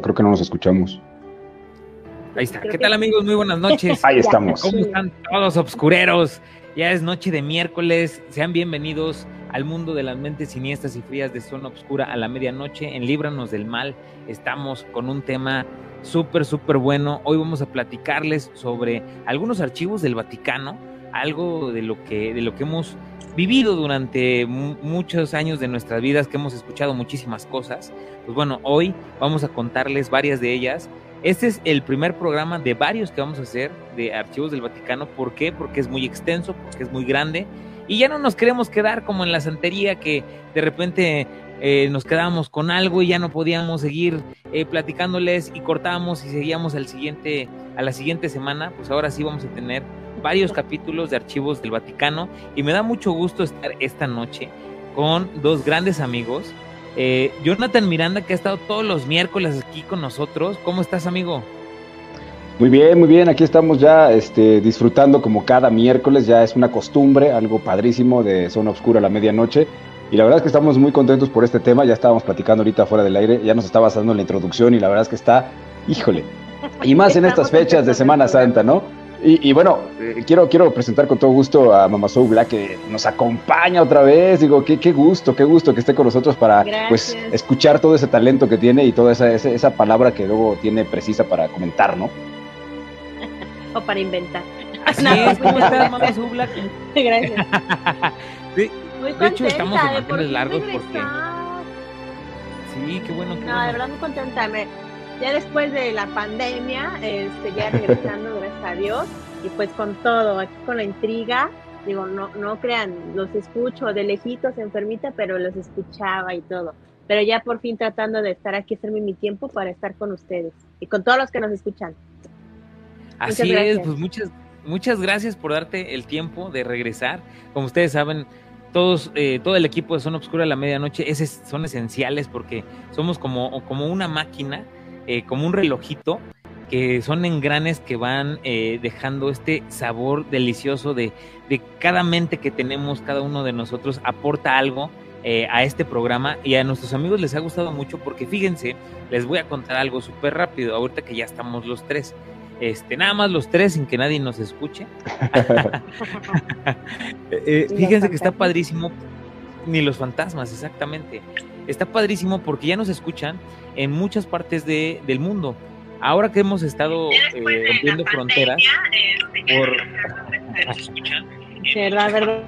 Hola, creo que no nos escuchamos. Ahí está. ¿Qué tal amigos? Muy buenas noches. Ahí estamos. ¿Cómo están todos obscureros? Ya es noche de miércoles. Sean bienvenidos al mundo de las mentes siniestras y frías de zona oscura a la medianoche. En Líbranos del Mal estamos con un tema súper, súper bueno. Hoy vamos a platicarles sobre algunos archivos del Vaticano, algo de lo que, de lo que hemos vivido durante muchos años de nuestras vidas, que hemos escuchado muchísimas cosas. Pues bueno, hoy vamos a contarles varias de ellas. Este es el primer programa de varios que vamos a hacer de archivos del Vaticano. ¿Por qué? Porque es muy extenso, porque es muy grande. Y ya no nos queremos quedar como en la santería que de repente eh, nos quedábamos con algo y ya no podíamos seguir eh, platicándoles y cortábamos y seguíamos al siguiente, a la siguiente semana. Pues ahora sí vamos a tener varios capítulos de archivos del Vaticano y me da mucho gusto estar esta noche con dos grandes amigos. Eh, Jonathan Miranda, que ha estado todos los miércoles aquí con nosotros. ¿Cómo estás, amigo? Muy bien, muy bien. Aquí estamos ya este, disfrutando como cada miércoles. Ya es una costumbre, algo padrísimo de Zona Oscura a la medianoche. Y la verdad es que estamos muy contentos por este tema. Ya estábamos platicando ahorita fuera del aire. Ya nos estaba dando la introducción y la verdad es que está, híjole. Y más en estas fechas de Semana Santa, ¿no? Y, bueno, eh, quiero, quiero presentar con todo gusto a Mama Soul Black que nos acompaña otra vez. Digo, qué, qué gusto, qué gusto que esté con nosotros para pues escuchar todo ese talento que tiene y toda esa, esa, palabra que luego tiene precisa para comentar, ¿no? o para inventar. Así es, ¿cómo estás, Mama Soul Black? Gracias. de, de hecho, estamos en manteles largos porque... Sí, qué bueno. no, de verdad muy contenta. Me ya después de la pandemia, este, ya regresando, gracias a Dios, y pues con todo, aquí con la intriga, digo, no, no crean, los escucho de lejitos, enfermita, pero los escuchaba y todo. Pero ya por fin tratando de estar aquí, hacerme mi tiempo para estar con ustedes y con todos los que nos escuchan. Así es, pues muchas, muchas gracias por darte el tiempo de regresar. Como ustedes saben, todos, eh, todo el equipo de Zona Obscura a la medianoche es, son esenciales porque somos como, como una máquina eh, como un relojito, que son engranes que van eh, dejando este sabor delicioso de, de, cada mente que tenemos, cada uno de nosotros aporta algo eh, a este programa y a nuestros amigos les ha gustado mucho porque fíjense, les voy a contar algo súper rápido, ahorita que ya estamos los tres. Este, nada más los tres sin que nadie nos escuche. fíjense que está padrísimo, ni los fantasmas, exactamente. Está padrísimo porque ya nos escuchan en muchas partes de, del mundo. Ahora que hemos estado eh, rompiendo fronteras, este, por... la verdad.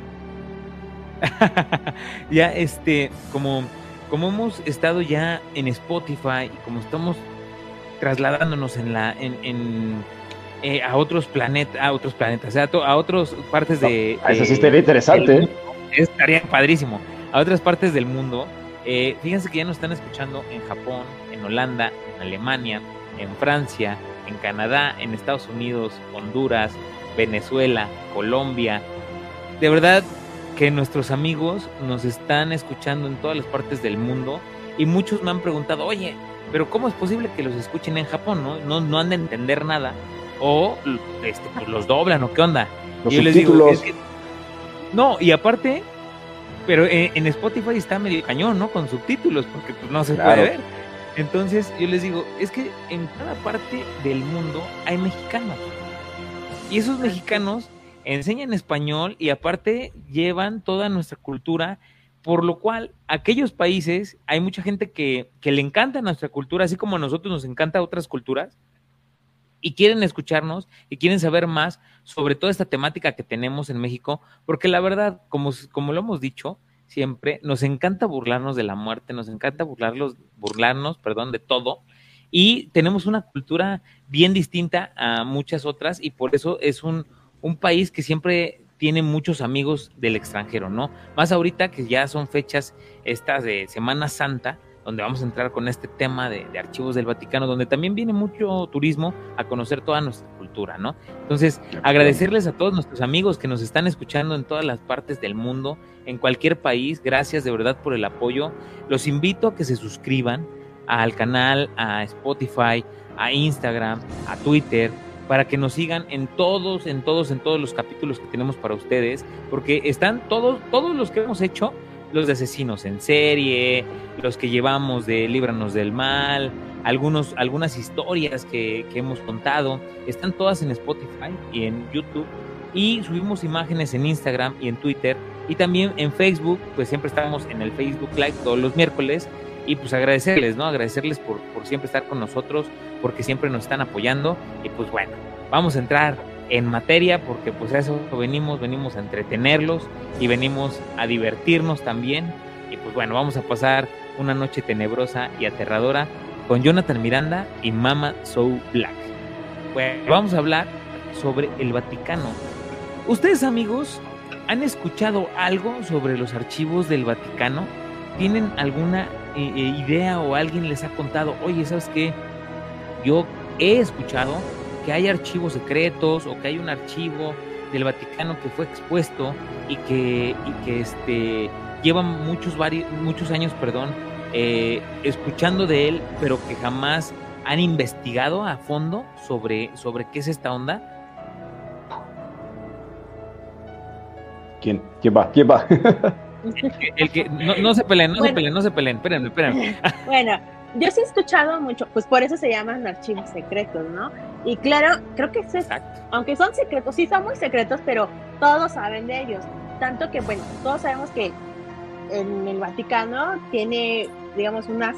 ya, este, como, como hemos estado ya en Spotify y como estamos trasladándonos en la, en, en eh, a otros planetas, a otros planetas, a, a otras partes de, Eso sí estaría interesante. estaría padrísimo. A otras partes del mundo eh, fíjense que ya nos están escuchando en Japón, en Holanda, en Alemania, en Francia, en Canadá, en Estados Unidos, Honduras, Venezuela, Colombia. De verdad que nuestros amigos nos están escuchando en todas las partes del mundo y muchos me han preguntado, oye, pero ¿cómo es posible que los escuchen en Japón? No, no, no han de entender nada o este, pues los doblan o qué onda. Los y yo les digo, no, y aparte pero en, Spotify está medio cañón, ¿no? Con subtítulos, porque pues no se puede ver. Entonces yo les digo, es que en cada parte del mundo hay mexicanos. Y esos mexicanos enseñan español y aparte llevan toda nuestra cultura, por lo cual aquellos países, hay mucha gente que, que le encanta nuestra cultura, así como a nosotros nos encanta otras culturas, y quieren escucharnos y quieren saber más sobre toda esta temática que tenemos en México, porque la verdad, como, como lo hemos dicho siempre, nos encanta burlarnos de la muerte, nos encanta burlarlos, burlarnos, perdón, de todo, y tenemos una cultura bien distinta a muchas otras y por eso es un, un país que siempre tiene muchos amigos del extranjero, ¿no? Más ahorita que ya son fechas estas de Semana Santa, donde vamos a entrar con este tema de, archivos del Vaticano, donde también viene mucho turismo a conocer toda nuestra cultura, ¿no? Entonces, agradecerles a todos nuestros amigos que nos están escuchando en todas las partes del mundo, en cualquier país, gracias de verdad por el apoyo. Los invito a que se suscriban al canal, a Spotify, a Instagram, a Twitter, para que nos sigan en todos, en todos, en todos los capítulos que tenemos para ustedes, porque están todos, todos los que hemos hecho los de asesinos en serie, los que llevamos de Líbranos del Mal, algunos, algunas historias que, que hemos contado. Están todas en Spotify y en YouTube. Y subimos imágenes en Instagram y en Twitter. Y también en Facebook, pues siempre estamos en el Facebook Live todos los miércoles. Y pues agradecerles, ¿no? Agradecerles por, por siempre estar con nosotros, porque siempre nos están apoyando. Y pues bueno, vamos a entrar en materia porque pues a eso venimos, venimos a entretenerlos y venimos a divertirnos también. Y pues bueno, vamos a pasar una noche tenebrosa y aterradora con Jonathan Miranda y Mama So Black. Vamos a hablar sobre el Vaticano. ¿Ustedes amigos han escuchado algo sobre los archivos del Vaticano? ¿Tienen alguna eh, eh, idea o alguien les ha contado, oye, ¿sabes qué? Yo he escuchado que hay archivos secretos o que hay un archivo del Vaticano que fue expuesto y que, que este, lleva muchos, varios, muchos años perdón, eh, escuchando de él, pero que jamás han investigado a fondo sobre, sobre qué es esta onda. ¿Quién? ¿Quién va? ¿Quién va? el que, no, se peleen, no se peleen, no se peleen, espérenme, espérenme. Bueno, yo sí he escuchado mucho, pues por eso se llaman archivos secretos, ¿no? Y claro, creo que es, aunque son secretos, sí son muy secretos, pero todos saben de ellos. Tanto que, bueno, todos sabemos que en el Vaticano tiene, digamos, una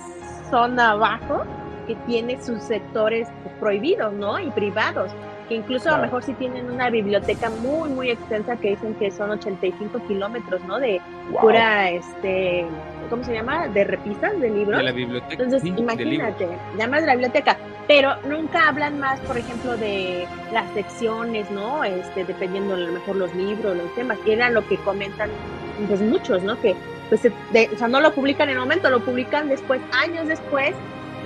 zona abajo que tiene sus sectores prohibidos, ¿no? Y privados, que incluso a lo mejor sí tienen una biblioteca muy, muy extensa que dicen que son 85 kilómetros, ¿no? De pura, este, ¿cómo se llama? De repisas de libros. De la biblioteca. Entonces, imagínate, llamas de la biblioteca, pero nunca hablan más, por ejemplo, de las secciones, ¿no? Este, dependiendo a lo mejor los libros, los temas, que era lo que comentan pues muchos, ¿no? Que pues o sea, no lo publican en el momento, lo publican después, años después,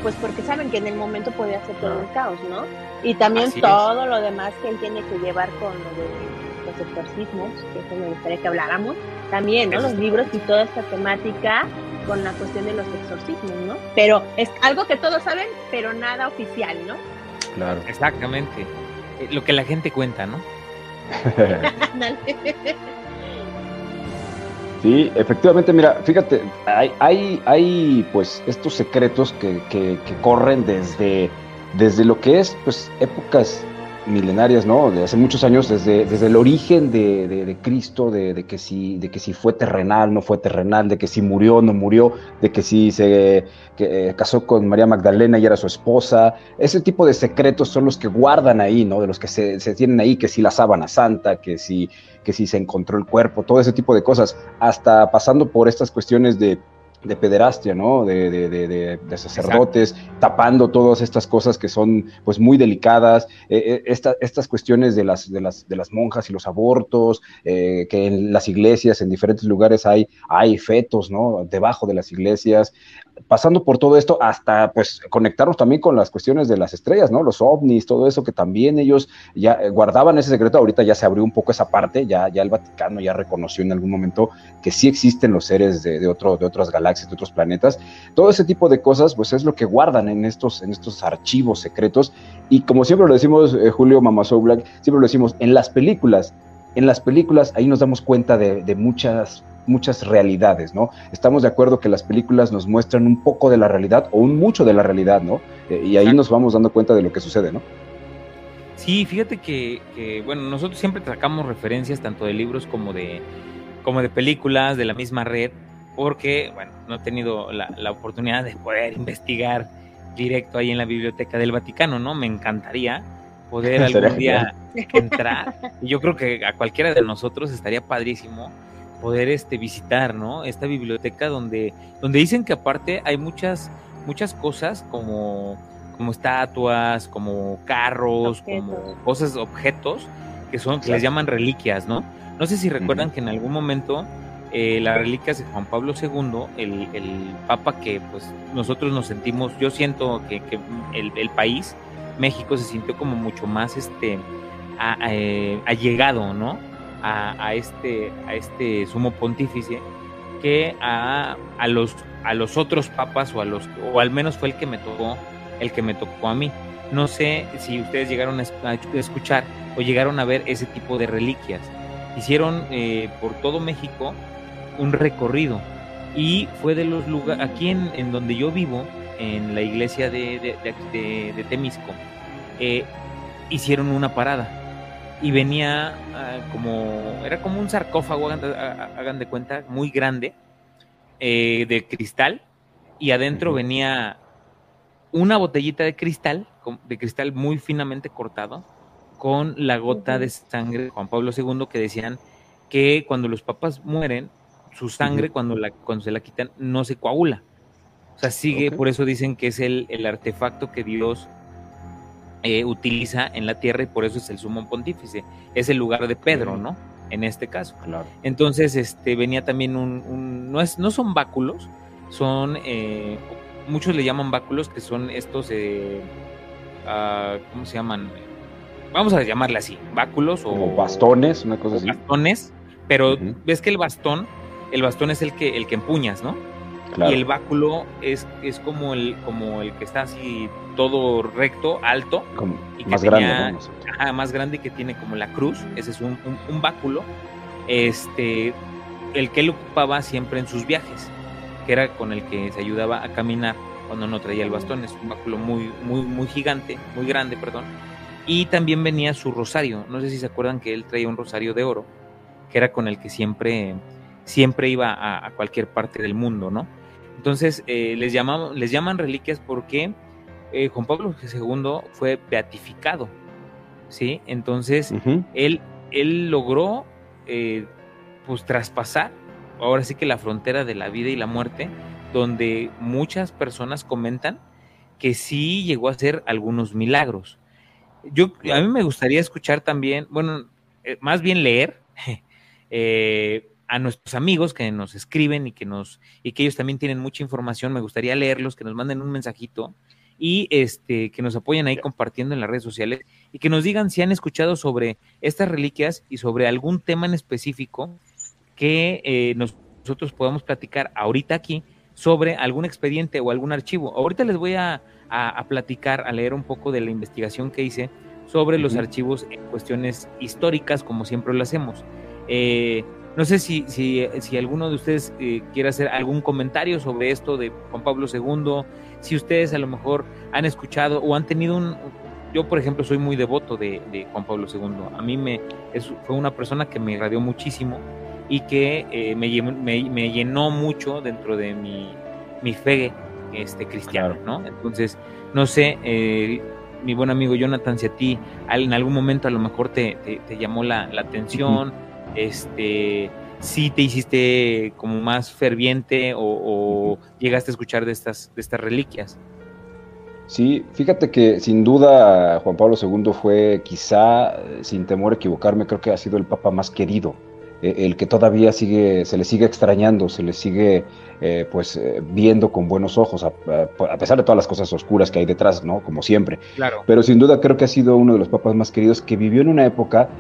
pues porque saben que en el momento podía ser todo un caos, ¿no? Y también todo lo demás que él tiene que llevar con lo de los exorcismos, que eso me gustaría que habláramos, también, ¿no? Los libros y toda esta temática con la cuestión de los exorcismos, ¿no? Pero es algo que todos saben, pero nada oficial, ¿no? Claro. Exactamente. Eh, lo que la gente cuenta, ¿no? Sí, efectivamente, mira, fíjate, hay, hay, hay pues estos secretos que, que, corren desde, desde lo que es pues épocas milenarias, ¿no? De hace muchos años, desde, desde el origen de, de, Cristo, de, de, que si, de que si fue terrenal, no fue terrenal, de que si murió, no murió, de que si se que, eh, casó con María Magdalena y era su esposa. Ese tipo de secretos son los que guardan ahí, ¿no? De los que se, se tienen ahí, que si la sábana santa, que si, que si se encontró el cuerpo, todo ese tipo de cosas, hasta pasando por estas cuestiones de de pederastia, ¿no? De, de, de, de sacerdotes, tapando todas estas cosas que son pues muy delicadas, eh, eh estas cuestiones de las, de, las, de las monjas y los abortos, eh, que en las iglesias, en diferentes lugares hay, hay fetos, ¿no? Debajo de las iglesias, pasando por todo esto hasta pues conectarnos también con las cuestiones de las estrellas, ¿no? Los ovnis, todo eso que también ellos ya eh, guardaban ese secreto, ahorita ya se abrió un poco esa parte, ya, ya el Vaticano ya reconoció en algún momento que sí existen los seres de, otro, de otras galaxias, de otros planetas. Todo ese tipo de cosas pues es lo que guardan en estos, en estos archivos secretos y como siempre lo decimos, eh, Julio Mamaso Black, siempre lo decimos, en las películas, en las películas ahí nos damos cuenta de, de muchas muchas realidades, ¿no? Estamos de acuerdo que las películas nos muestran un poco de la realidad o un mucho de la realidad, ¿no? Eh, y ahí nos vamos dando cuenta de lo que sucede, ¿no? Sí, fíjate que, bueno, nosotros siempre sacamos referencias tanto de libros como de, como de películas de la misma red, porque, bueno, no he tenido la, la oportunidad de poder investigar directo ahí en la biblioteca del Vaticano, ¿no? Me encantaría poder algún día entrar. Y yo creo que a cualquiera de nosotros estaría padrísimo poder este, visitar, ¿no? Esta biblioteca donde, donde dicen que aparte hay muchas, muchas cosas como, como estatuas, como carros, como cosas, objetos, que son, que les llaman reliquias, ¿no? No sé si recuerdan que en algún momento eh, las reliquias de Juan Pablo II, el, el, papa que pues nosotros nos sentimos, yo siento que, que el, el, país, México, se sintió como mucho más este eh, allegado, ¿no? A, este, a este sumo pontífice que a, a, los, a los otros papas o a los o al menos fue el que me tocó el que me tocó a mí. No sé si ustedes llegaron a escuchar o llegaron a ver ese tipo de reliquias. Hicieron eh, por todo México un recorrido Y fue de los lugares, aquí en, donde yo vivo, en la iglesia de, de, Temisco, eh, hicieron una parada y venía ah, como, era como un sarcófago, hagan, de cuenta, muy grande, eh, de cristal, y adentro venía una botellita de cristal, de cristal muy finamente cortado, con la gota de sangre de Juan Pablo II que decían que cuando los papás mueren, su sangre cuando, la, cuando se la quitan no se coagula. O sea, sigue, por eso dicen que es el, el artefacto que Dios eh, utiliza en la tierra y por eso es el sumo pontífice. Es el lugar de Pedro, ¿no? En este caso. Claro. Entonces, este, venía también un, no, es, no son báculos, son, eh, muchos le llaman báculos, que son estos, eh, ah, ¿cómo se llaman? Vamos a llamarle así, báculos o... bastones, una cosa así. Bastones, pero ves que el bastón, el bastón es el que, el que empuñas, ¿no? Y el báculo es, es como, el, como el que está así todo recto, alto. y más grande. más grande que tiene como la cruz. Ese es un, báculo. Este, el que él ocupaba siempre en sus viajes, que era con el que se ayudaba a caminar cuando no traía el bastón. Es un báculo muy, muy, muy gigante, muy grande, perdón. Y también venía su rosario. No sé si se acuerdan que él traía un rosario de oro, que era con el que siempre, siempre iba a, a cualquier parte del mundo, ¿no? Entonces, eh, les, llamamos, les llaman reliquias porque eh, Juan Pablo II fue beatificado, ¿sí? Entonces, él, él logró, eh, pues, traspasar, ahora sí que la frontera de la vida y la muerte, donde muchas personas comentan que sí llegó a hacer algunos milagros. Yo, a mí me gustaría escuchar también, bueno, más bien leer, a nuestros amigos que nos escriben y que nos y que ellos también tienen mucha información, me gustaría leerlos, que nos manden un mensajito y este que nos apoyen ahí compartiendo en las redes sociales y que nos digan si han escuchado sobre estas reliquias y sobre algún tema en específico que eh, nosotros podamos platicar ahorita aquí sobre algún expediente o algún archivo. Ahorita les voy a, platicar, a leer un poco de la investigación que hice sobre los archivos en cuestiones históricas, como siempre lo hacemos. Eh, no sé si, si, si alguno de ustedes eh, quiere hacer algún comentario sobre esto de Juan Pablo II, si ustedes a lo mejor han escuchado o han tenido un... Yo, por ejemplo, soy muy devoto de, Juan Pablo II. A mí me, fue una persona que me irradió muchísimo y que eh, me, me, llenó mucho dentro de mi, mi fe este, cristiana, ¿no? Entonces, no sé, eh, mi buen amigo Jonathan, si a ti en algún momento a lo mejor te, te, llamó la, la atención este, si te hiciste como más ferviente o, llegaste a escuchar de estas, de estas reliquias. Sí, fíjate que sin duda Juan Pablo II fue quizá, eh, sin temor a equivocarme, creo que ha sido el papa más querido, eh, el que todavía sigue, se le sigue extrañando, se le sigue eh, pues viendo con buenos ojos, a, pesar de todas las cosas oscuras que hay detrás, ¿no? Como siempre. Claro. Pero sin duda creo que ha sido uno de los papas más queridos que vivió en una época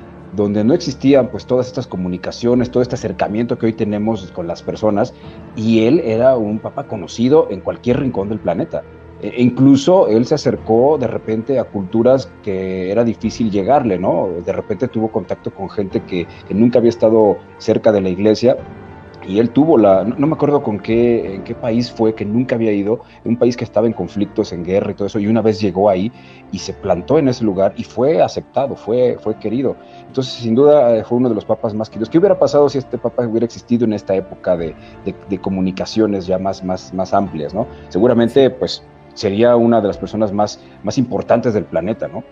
donde no existían pues todas estas comunicaciones, todo este acercamiento que hoy tenemos con las personas, y él era un papa conocido en cualquier rincón del planeta. E, e incluso él se acercó de repente a culturas que era difícil llegarle, ¿no? De repente tuvo contacto con gente que, que nunca había estado cerca de la iglesia y él tuvo la, no, me acuerdo con qué, en qué país fue, que nunca había ido, un país que estaba en conflictos, en guerra y todo eso, y una vez llegó ahí y se plantó en ese lugar y fue aceptado, fue, fue querido. Entonces, sin duda, eh, fue uno de los papas más queridos. ¿Qué hubiera pasado si este papa hubiera existido en esta época de, de, comunicaciones ya más, más, más amplias, ¿no? Seguramente, pues, sería una de las personas más, más importantes del planeta, ¿no?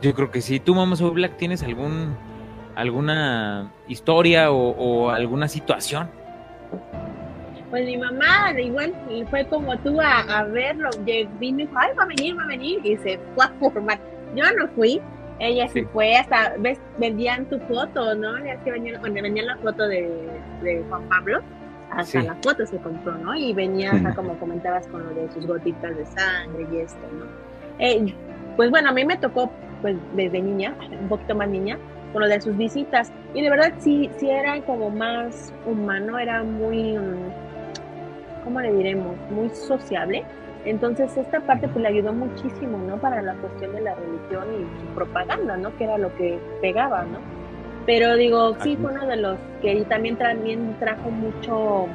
Yo creo que sí. ¿Tú, Mamá Black, tienes algún alguna historia o, alguna situación? Pues mi mamá, igual, fue como tú a, verlo, vino y dijo, ay, va a venir, va a venir, y se fue a formar. Yo no fui, ella sí, fue, hasta, ves, vendían tu foto, ¿no? Que vendían, vendían la foto de, Juan Pablo, hasta la foto se compró, ¿no? Y venía, como comentabas, con lo de sus gotitas de sangre y esto, ¿no? Eh, pues bueno, a mí me tocó, pues desde niña, un poquito más niña, con lo de sus visitas. Y de verdad sí, sí era como más humano, era muy, mm, ¿cómo le diremos? Muy sociable. Entonces esta parte pues le ayudó muchísimo, ¿no? Para la cuestión de la religión y su propaganda, ¿no? Que era lo que pegaba, ¿no? Pero digo, sí fue uno de los que también, también trajo mucho,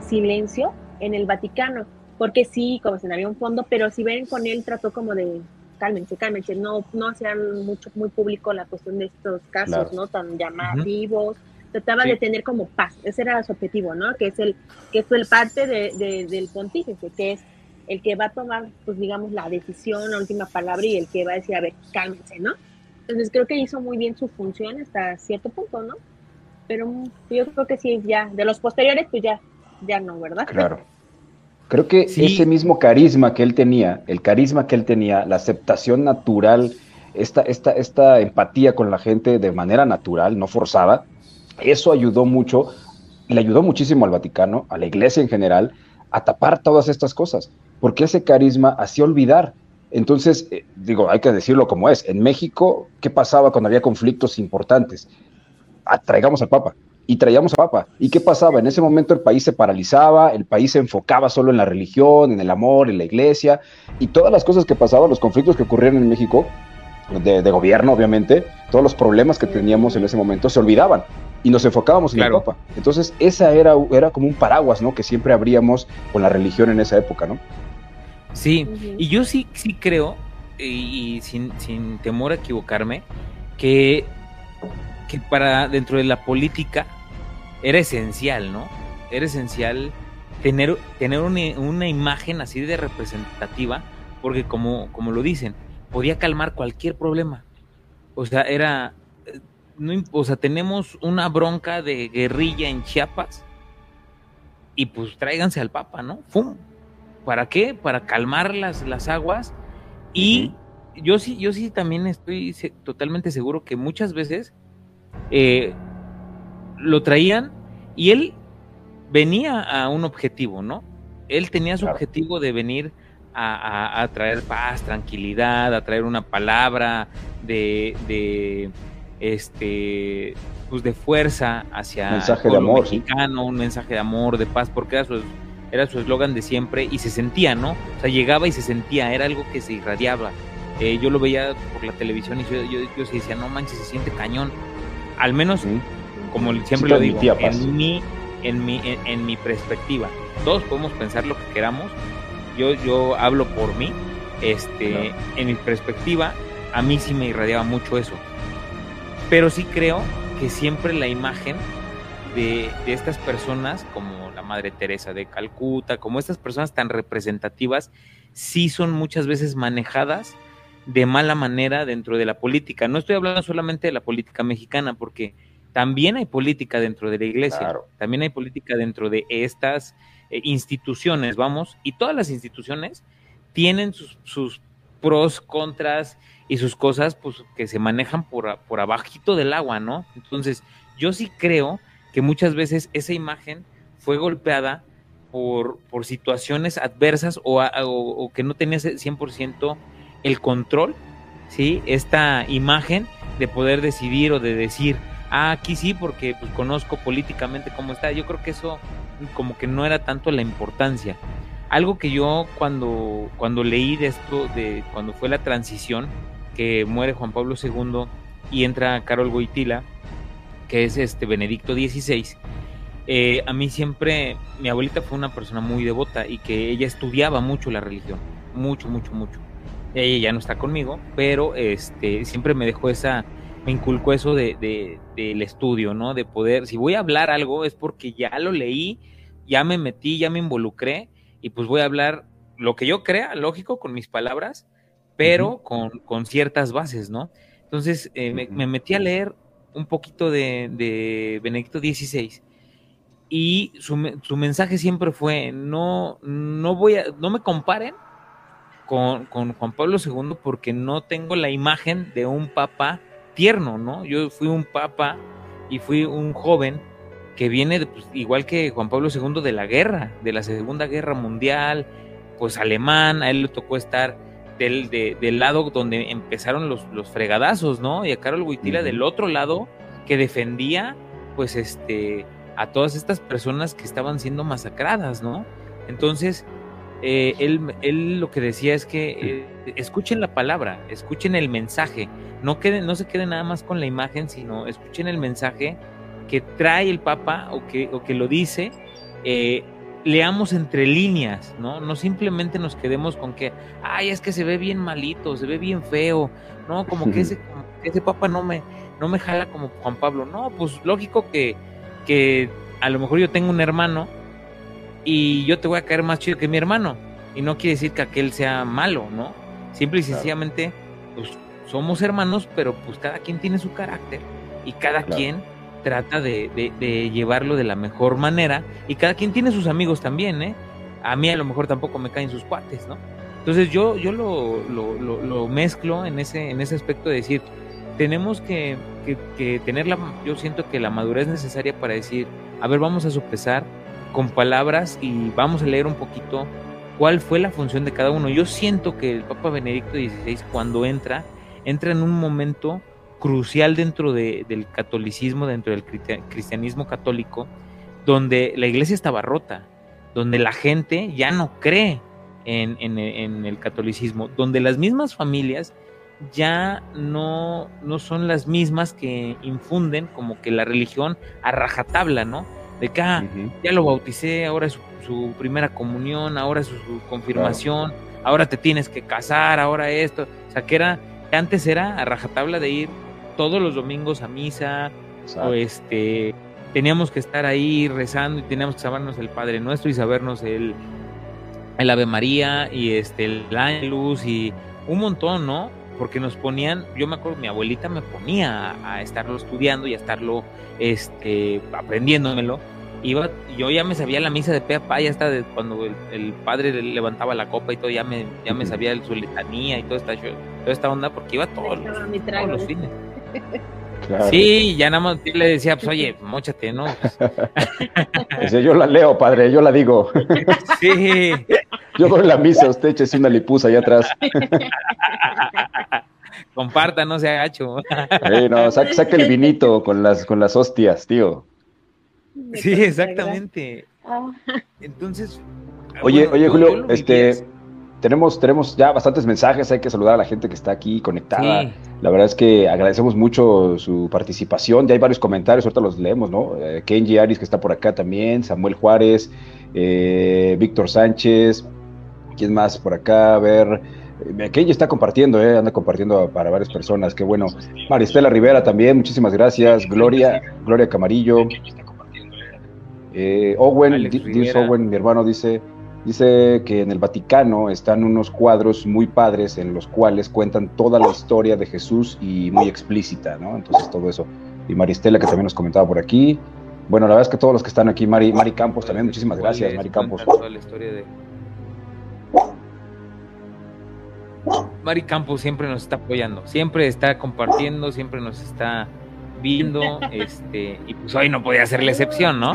silencio en el Vaticano, porque sí, como si no había un fondo, pero si ven con él trató como de cálmense, cálmense, no, no hacían mucho, muy público la cuestión de estos casos, ¿no? Tan llamativos. Trataba de tener como paz, ese era su objetivo, ¿no? Que es el, que es el parte de, del pontífice, que es el que va a tomar, pues digamos, la decisión, la última palabra y el que va a decir, a ver, cálmense, ¿no? Entonces creo que hizo muy bien su función hasta cierto punto, ¿no? Pero yo creo que sí, ya, de los posteriores, pues ya, ya no, ¿verdad? Claro. Creo que ese mismo carisma que él tenía, el carisma que él tenía, la aceptación natural, esta, esta, esta empatía con la gente de manera natural, no forzada, eso ayudó mucho, le ayudó muchísimo al Vaticano, a la iglesia en general, a tapar todas estas cosas, porque ese carisma hacía olvidar. Entonces, eh, digo, hay que decirlo como es. En México, ¿qué pasaba cuando había conflictos importantes? Ah, traigamos al Papa y traíamos a Papa. ¿Y qué pasaba? En ese momento el país se paralizaba, el país se enfocaba solo en la religión, en el amor, en la iglesia, y todas las cosas que pasaban, los conflictos que ocurrían en México, de, gobierno obviamente, todos los problemas que teníamos en ese momento se olvidaban y nos enfocábamos en el Papa. Entonces, esa era, era como un paraguas, ¿no? Que siempre abríamos con la religión en esa época, ¿no? Sí, y yo sí, sí creo, y, sin, sin temor a equivocarme, que, que para dentro de la política era esencial, ¿no? Era esencial tener, tener una, imagen así de representativa, porque como, como lo dicen, podía calmar cualquier problema. O sea, era, no, o sea, tenemos una bronca de guerrilla en Chiapas y pues tráiganse al Papa, ¿no? ¡Fum! ¿Para qué? Para calmar las, las aguas y yo sí, yo sí también estoy totalmente seguro que muchas veces eh, lo traían y él venía a un objetivo, ¿no? Él tenía su objetivo de venir a, traer paz, tranquilidad, a traer una palabra de, de este pues de fuerza hacia mensaje de amor, mexicano, un mensaje de amor, de paz, porque era su era su eslogan de siempre y se sentía, ¿no? O sea, llegaba y se sentía, era algo que se irradiaba. Eh, yo lo veía por la televisión y yo, yo, yo, decía, no manches, se siente cañón. Al menos como siempre lo digo, en mi, en, mi, en, mi perspectiva. Todos podemos pensar lo que queramos. Yo, yo hablo por mí. Este, En mi perspectiva, a mí sí me irradiaba mucho eso. Pero sí creo que siempre la imagen de, de estas personas, como la Madre Teresa de Calcuta, como estas personas tan representativas, sí son muchas veces manejadas de mala manera dentro de la política. No estoy hablando solamente de la política mexicana, porque también hay política dentro de la iglesia, también hay política dentro de estas eh, instituciones, vamos, y todas las instituciones tienen sus, pros, contras y sus cosas pues que se manejan por, por abajito del agua, ¿no? Entonces, yo sí creo que muchas veces esa imagen fue golpeada por, por situaciones adversas o, o, que no tenía 100% el control, ¿sí? Esta imagen de poder decidir o de decir, ah, aquí sí, porque pues, conozco políticamente cómo está. Yo creo que eso como que no era tanto la importancia. Algo que yo cuando, cuando leí de esto, de cuando fue la transición, que muere Juan Pablo II y entra Carol Goitila, que es este Benedicto XVI, eh, a mí siempre, mi abuelita fue una persona muy devota y que ella estudiaba mucho la religión, mucho, mucho, mucho. Ella ya no está conmigo, pero este, siempre me dejó esa, me inculcó eso de, del estudio, ¿no? De poder, si voy a hablar algo es porque ya lo leí, ya me metí, ya me involucré y pues voy a hablar lo que yo crea, lógico, con mis palabras, pero con, ciertas bases, ¿no? Entonces eh, me, metí a leer un poquito de, Benedicto XVI y su, su, mensaje siempre fue, no, no voy a, no me comparen con, con Juan Pablo II porque no tengo la imagen de un papa tierno, ¿no? Yo fui un papa y fui un joven que viene, pues, igual que Juan Pablo II, de la guerra, de la Segunda Guerra Mundial, pues alemán, a él le tocó estar del, del lado donde empezaron los, los, fregadazos, ¿no? Y a Carol Huitila del otro lado, que defendía, pues, este, a todas estas personas que estaban siendo masacradas, ¿no? Entonces, eh, él, él, lo que decía es que eh, escuchen la palabra, escuchen el mensaje, no, queden, no se queden nada más con la imagen, sino escuchen el mensaje que trae el Papa o que, o que lo dice. Eh, leamos entre líneas, ¿no? No simplemente nos quedemos con que, ay, es que se ve bien malito, se ve bien feo, ¿no? Como que ese, ese papa no me, no me jala como Juan Pablo. No, pues lógico que, que a lo mejor yo tengo un hermano y yo te voy a caer más chido que mi hermano. Y no quiere decir que aquel sea malo, ¿no? Simple y sencillamente, pues somos hermanos, pero pues cada quien tiene su carácter y cada quien trata de, llevarlo de la mejor manera y cada quien tiene sus amigos también, ¿eh? A mí a lo mejor tampoco me caen sus cuates, ¿no? Entonces yo, yo lo, lo, mezclo en ese, en ese aspecto de decir, tenemos que, que, tener la, yo siento que la madurez necesaria para decir, a ver, vamos a sopesar con palabras y vamos a leer un poquito cuál fue la función de cada uno. Yo siento que el Papa Benedicto XVI cuando entra, entra en un momento crucial dentro del catolicismo, dentro del cristianismo católico, donde la iglesia estaba rota, donde la gente ya no cree en, el catolicismo, donde las mismas familias ya no, no son las mismas que infunden como que la religión a rajatabla, ¿no? De que ah, ya lo bauticé, ahora es su, primera comunión, ahora es su, confirmación, ahora te tienes que casar, ahora esto. O sea, que era, antes era a rajatabla de ir todos los domingos a misa, o este, teníamos que estar ahí rezando y teníamos que sabernos el Padre Nuestro y sabernos el, el Ave María y este, el Luz y un montón, ¿no? Porque nos ponían, yo me acuerdo, mi abuelita me ponía a, estarlo estudiando y a estarlo este, aprendiéndomelo. Iba, yo ya me sabía la misa de pe ya está de cuando el, padre levantaba la copa y todo, ya me, ya me sabía su letanía y toda esta, toda esta onda porque iba todos, todos los fines. Sí, ya nada más le decía, pues oye, mochate, ¿no? Dice, yo la leo, padre, yo la digo. Sí. Yo doy la misa, usted eche una lipusa allá atrás. Comparta, no sea gacho. No, saque, el vinito con las, con las hostias, tío. Sí, exactamente. Ah. Entonces. Oye, oye, Julio, este tenemos, tenemos ya bastantes mensajes, hay que saludar a la gente que está aquí conectada. La verdad es que agradecemos mucho su participación, ya hay varios comentarios, ahorita los leemos, ¿no? Eh, Kenji Aris que está por acá también, Samuel Juárez, eh, Víctor Sánchez, ¿quién más por acá? A ver, eh, Kenji está compartiendo, eh, anda compartiendo para varias personas, qué bueno. Maristela Rivera también, muchísimas gracias. Gloria, Gloria Camarillo. Owen, dice Owen, mi hermano dice, Dice que en el Vaticano están unos cuadros muy padres en los cuales cuentan toda la historia de Jesús y muy explícita, ¿no? Entonces todo eso. Y Maristela que también nos comentaba por aquí. Bueno, la verdad es que todos los que están aquí, Mari, Mari Campos también, muchísimas gracias, Mari Campos. Mari Campos siempre nos está apoyando, siempre está compartiendo, siempre nos está viendo, este, y pues hoy no podía ser la excepción, ¿no?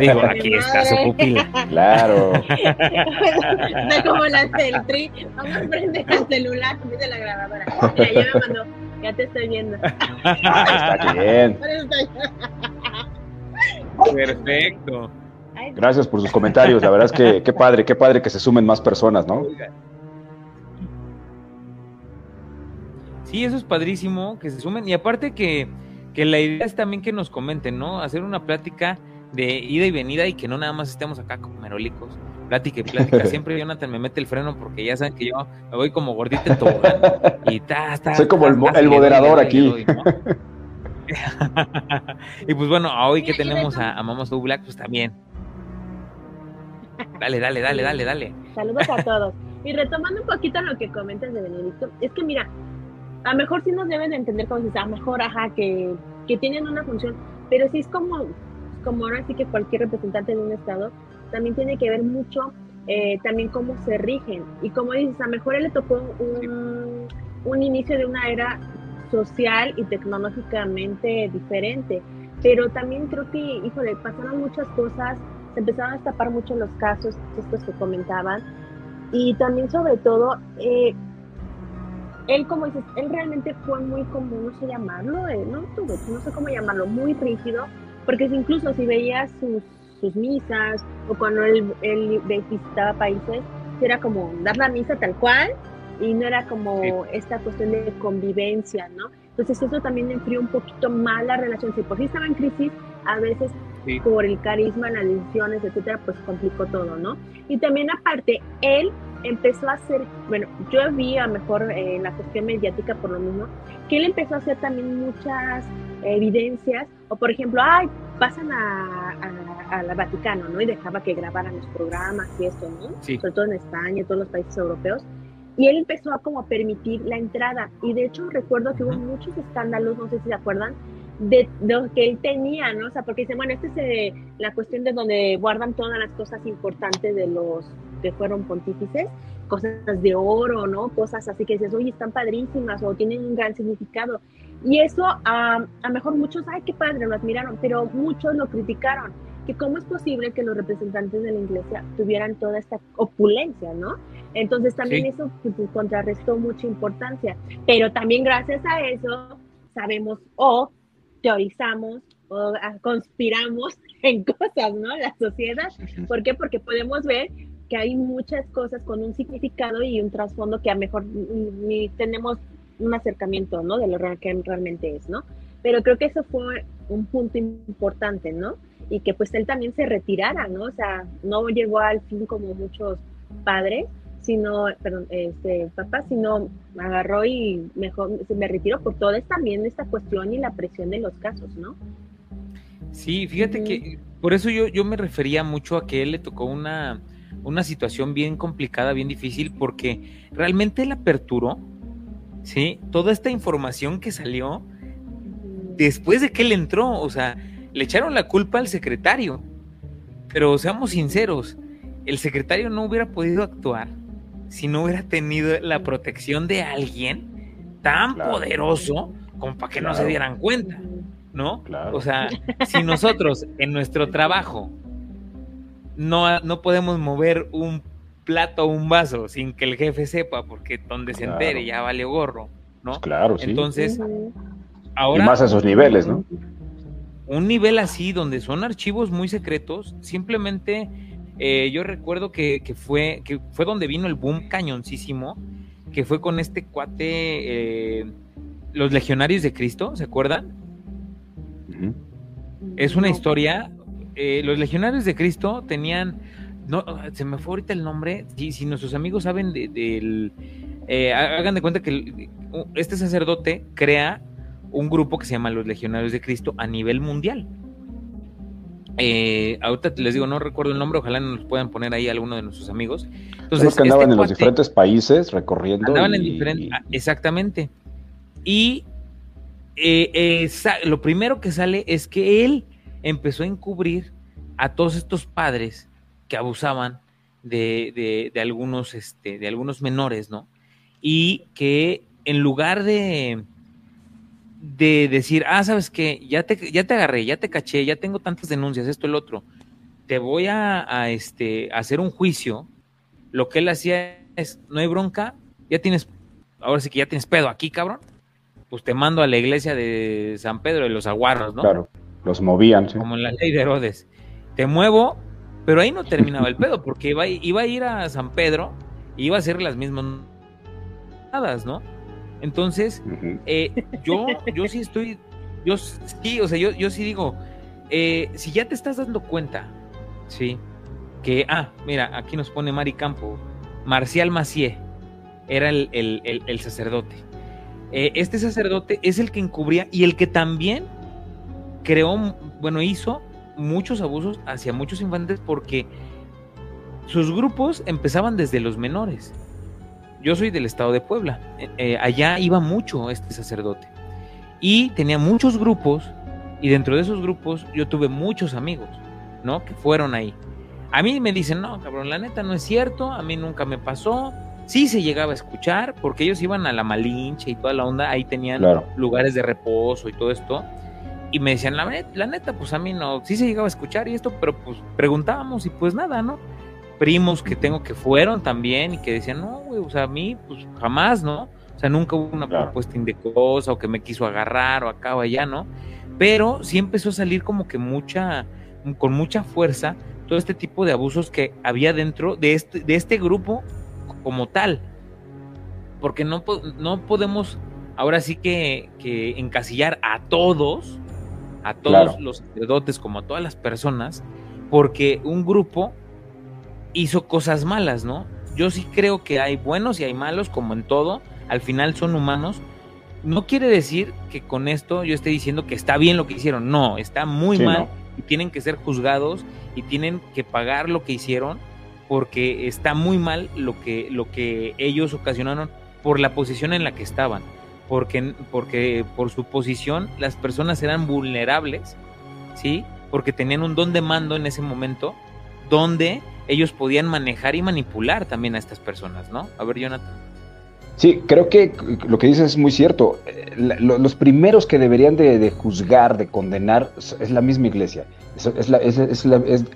Digo, aquí está su pupila. Claro. Está como la Celtri, vamos a prender el celular, de la grabadora. Mira, ya me mandó, ya te estoy viendo. Está bien. Perfecto. Gracias por sus comentarios, la verdad es que qué padre, qué padre que se sumen más personas, ¿no? Sí, eso es padrísimo, que se sumen. Y aparte que que la idea es también que nos comenten, ¿no? Hacer una plática de ida y venida y que no nada más estemos acá como merolicos. Plática y plática. Siempre Jonathan me mete el freno porque ya saben que yo me voy como gordito en tobogán. Y ta, ta, Soy como el, moderador aquí. y pues bueno, hoy que tenemos a, a Mama Black, pues también. Dale, dale, dale, dale, dale. Saludos a todos. Y retomando un poquito lo que comentas de Benedicto, es que mira, a lo mejor sí nos deben de entender como dices, a mejor, ajá, que, que tienen una función, pero sí es como, como ahora sí que cualquier representante de un Estado, también tiene que ver mucho eh, también cómo se rigen. Y como dices, a lo mejor él le tocó un, un inicio de una era social y tecnológicamente diferente, pero también creo que, híjole, pasaron muchas cosas, se empezaron a destapar mucho los casos, estos que comentaban, y también sobre todo, eh, él, como dices, él realmente fue muy como, no sé llamarlo, eh, no, no sé cómo llamarlo, muy rígido, porque incluso si veías sus, sus misas o cuando él, él, visitaba países, era como dar la misa tal cual y no era como esta cuestión de convivencia, ¿no? Entonces eso también enfrió un poquito más la relación. Si por sí estaba en crisis, a veces por el carisma, las decisiones, etcétera, pues complicó todo, ¿no? Y también aparte, él empezó a hacer, bueno, yo vi a mejor en la cuestión mediática por lo mismo, que él empezó a hacer también muchas evidencias, o por ejemplo, ay, pasan a, a, la Vaticano, ¿no? Y dejaba que grabaran los programas y esto, ¿no? Sobre todo en España y todos los países europeos. Y él empezó a como permitir la entrada. Y de hecho recuerdo que hubo muchos escándalos, no sé si se acuerdan, de, lo que él tenía, ¿no? O sea, porque dicen, bueno, esta es eh, la cuestión de donde guardan todas las cosas importantes de los que fueron pontífices, cosas de oro, ¿no? Cosas así que dices, oye, están padrísimas o tienen un gran significado. Y eso a lo mejor muchos, ay, qué padre, lo admiraron, pero muchos lo criticaron, que cómo es posible que los representantes de la iglesia tuvieran toda esta opulencia, ¿no? Entonces también eso pues, contrarrestó mucha importancia, pero también gracias a eso sabemos o teorizamos o conspiramos en cosas, ¿no? La sociedad. ¿Por qué? Porque podemos ver que hay muchas cosas con un significado y un trasfondo que a lo mejor ni tenemos un acercamiento, ¿no? De lo que realmente es, ¿no? Pero creo que eso fue un punto importante, ¿no? Y que pues él también se retirara, ¿no? O sea, no llegó al fin como muchos padres, sino, perdón, este, papá, sino agarró y mejor se me retiró por toda también esta cuestión y la presión de los casos, ¿no? Sí, fíjate que por eso yo, yo me refería mucho a que él le tocó una, una situación bien complicada, bien difícil, porque realmente él aperturó ¿sí? Toda esta información que salió después de que él entró, o sea, le echaron la culpa al secretario. Pero seamos sinceros, el secretario no hubiera podido actuar si no hubiera tenido la protección de alguien tan poderoso como para que no se dieran cuenta, ¿no? O sea, si nosotros en nuestro trabajo no, no podemos mover un plato o un vaso sin que el jefe sepa, porque donde se entere ya vale gorro, ¿no? Claro, sí. Entonces, ahora... Y más a esos niveles, ¿no? Un nivel así, donde son archivos muy secretos, simplemente eh, yo recuerdo que, fue, que fue donde vino el boom cañoncísimo, que fue con este cuate, eh, los legionarios de Cristo, ¿se acuerdan? Es una historia, eh, los legionarios de Cristo tenían no, se me fue ahorita el nombre. Si, si nuestros amigos saben del. Eh, hagan de cuenta que este sacerdote crea un grupo que se llama los Legionarios de Cristo a nivel mundial. Eh, ahorita les digo, no recuerdo el nombre, ojalá nos puedan poner ahí alguno de nuestros amigos. Entonces, que andaban este en los diferentes países recorriendo. Andaban en diferentes. Ah, exactamente. Y eh, lo primero que sale es que él empezó a encubrir a todos estos padres que abusaban de, de, algunos, este, de algunos menores, ¿no? Y que en lugar de, de decir, ah, sabes que ya te, ya te agarré, ya te caché, ya tengo tantas denuncias, esto, el otro, te voy a, este, hacer un juicio, lo que él hacía es, no hay bronca, ya tienes, ahora sí que ya tienes pedo aquí, cabrón, pues te mando a la iglesia de San Pedro de los Aguarros, ¿no? Claro, los movían, sí. Como en la ley de Herodes. Te muevo pero ahí no terminaba el pedo, porque iba, iba a ir a San Pedro y iba a hacer las mismas ¿no? Entonces, eh, yo, yo sí estoy, yo sí, o sea, yo, yo sí digo, eh, si ya te estás dando cuenta, sí, que, ah, mira, aquí nos pone Mari Campo, Marcial Macié era el, el, sacerdote. Eh, este sacerdote es el que encubría y el que también creó, bueno, hizo muchos abusos hacia muchos infantes porque sus grupos empezaban desde los menores. Yo soy del estado de Puebla. Eh, eh, allá iba mucho este sacerdote. Y tenía muchos grupos. Y dentro de esos grupos yo tuve muchos amigos, ¿no? Que fueron ahí. A mí me dicen, no, cabrón, la neta no es cierto. A mí nunca me pasó. Sí se llegaba a escuchar porque ellos iban a la Malinche y toda la onda. Ahí tenían lugares de reposo y todo esto y me decían, la, la, neta, pues a mí no, sí se llegaba a escuchar y esto, pero pues preguntábamos y pues nada, ¿no? Primos que tengo que fueron también y que decían, no, güey, o sea, a mí, pues jamás, ¿no? O sea, nunca hubo una propuesta indecorosa o que me quiso agarrar o acá o allá, ¿no? Pero sí empezó a salir como que mucha, con mucha fuerza, todo este tipo de abusos que había dentro de este, de este grupo como tal. Porque no, no podemos ahora sí que, que encasillar a todos a todos los sacerdotes como a todas las personas, porque un grupo hizo cosas malas, ¿no? Yo sí creo que hay buenos y hay malos, como en todo, al final son humanos. No quiere decir que con esto yo esté diciendo que está bien lo que hicieron, no, está muy mal y tienen que ser juzgados y tienen que pagar lo que hicieron porque está muy mal lo que, lo que ellos ocasionaron por la posición en la que estaban, porque, porque por su posición las personas eran vulnerables, ¿sí? Porque tenían un don de mando en ese momento donde ellos podían manejar y manipular también a estas personas, ¿no? A ver, Jonathan. Sí, creo que lo que dices es muy cierto. Eh, los primeros que deberían de, juzgar, de condenar, es la misma iglesia. Es,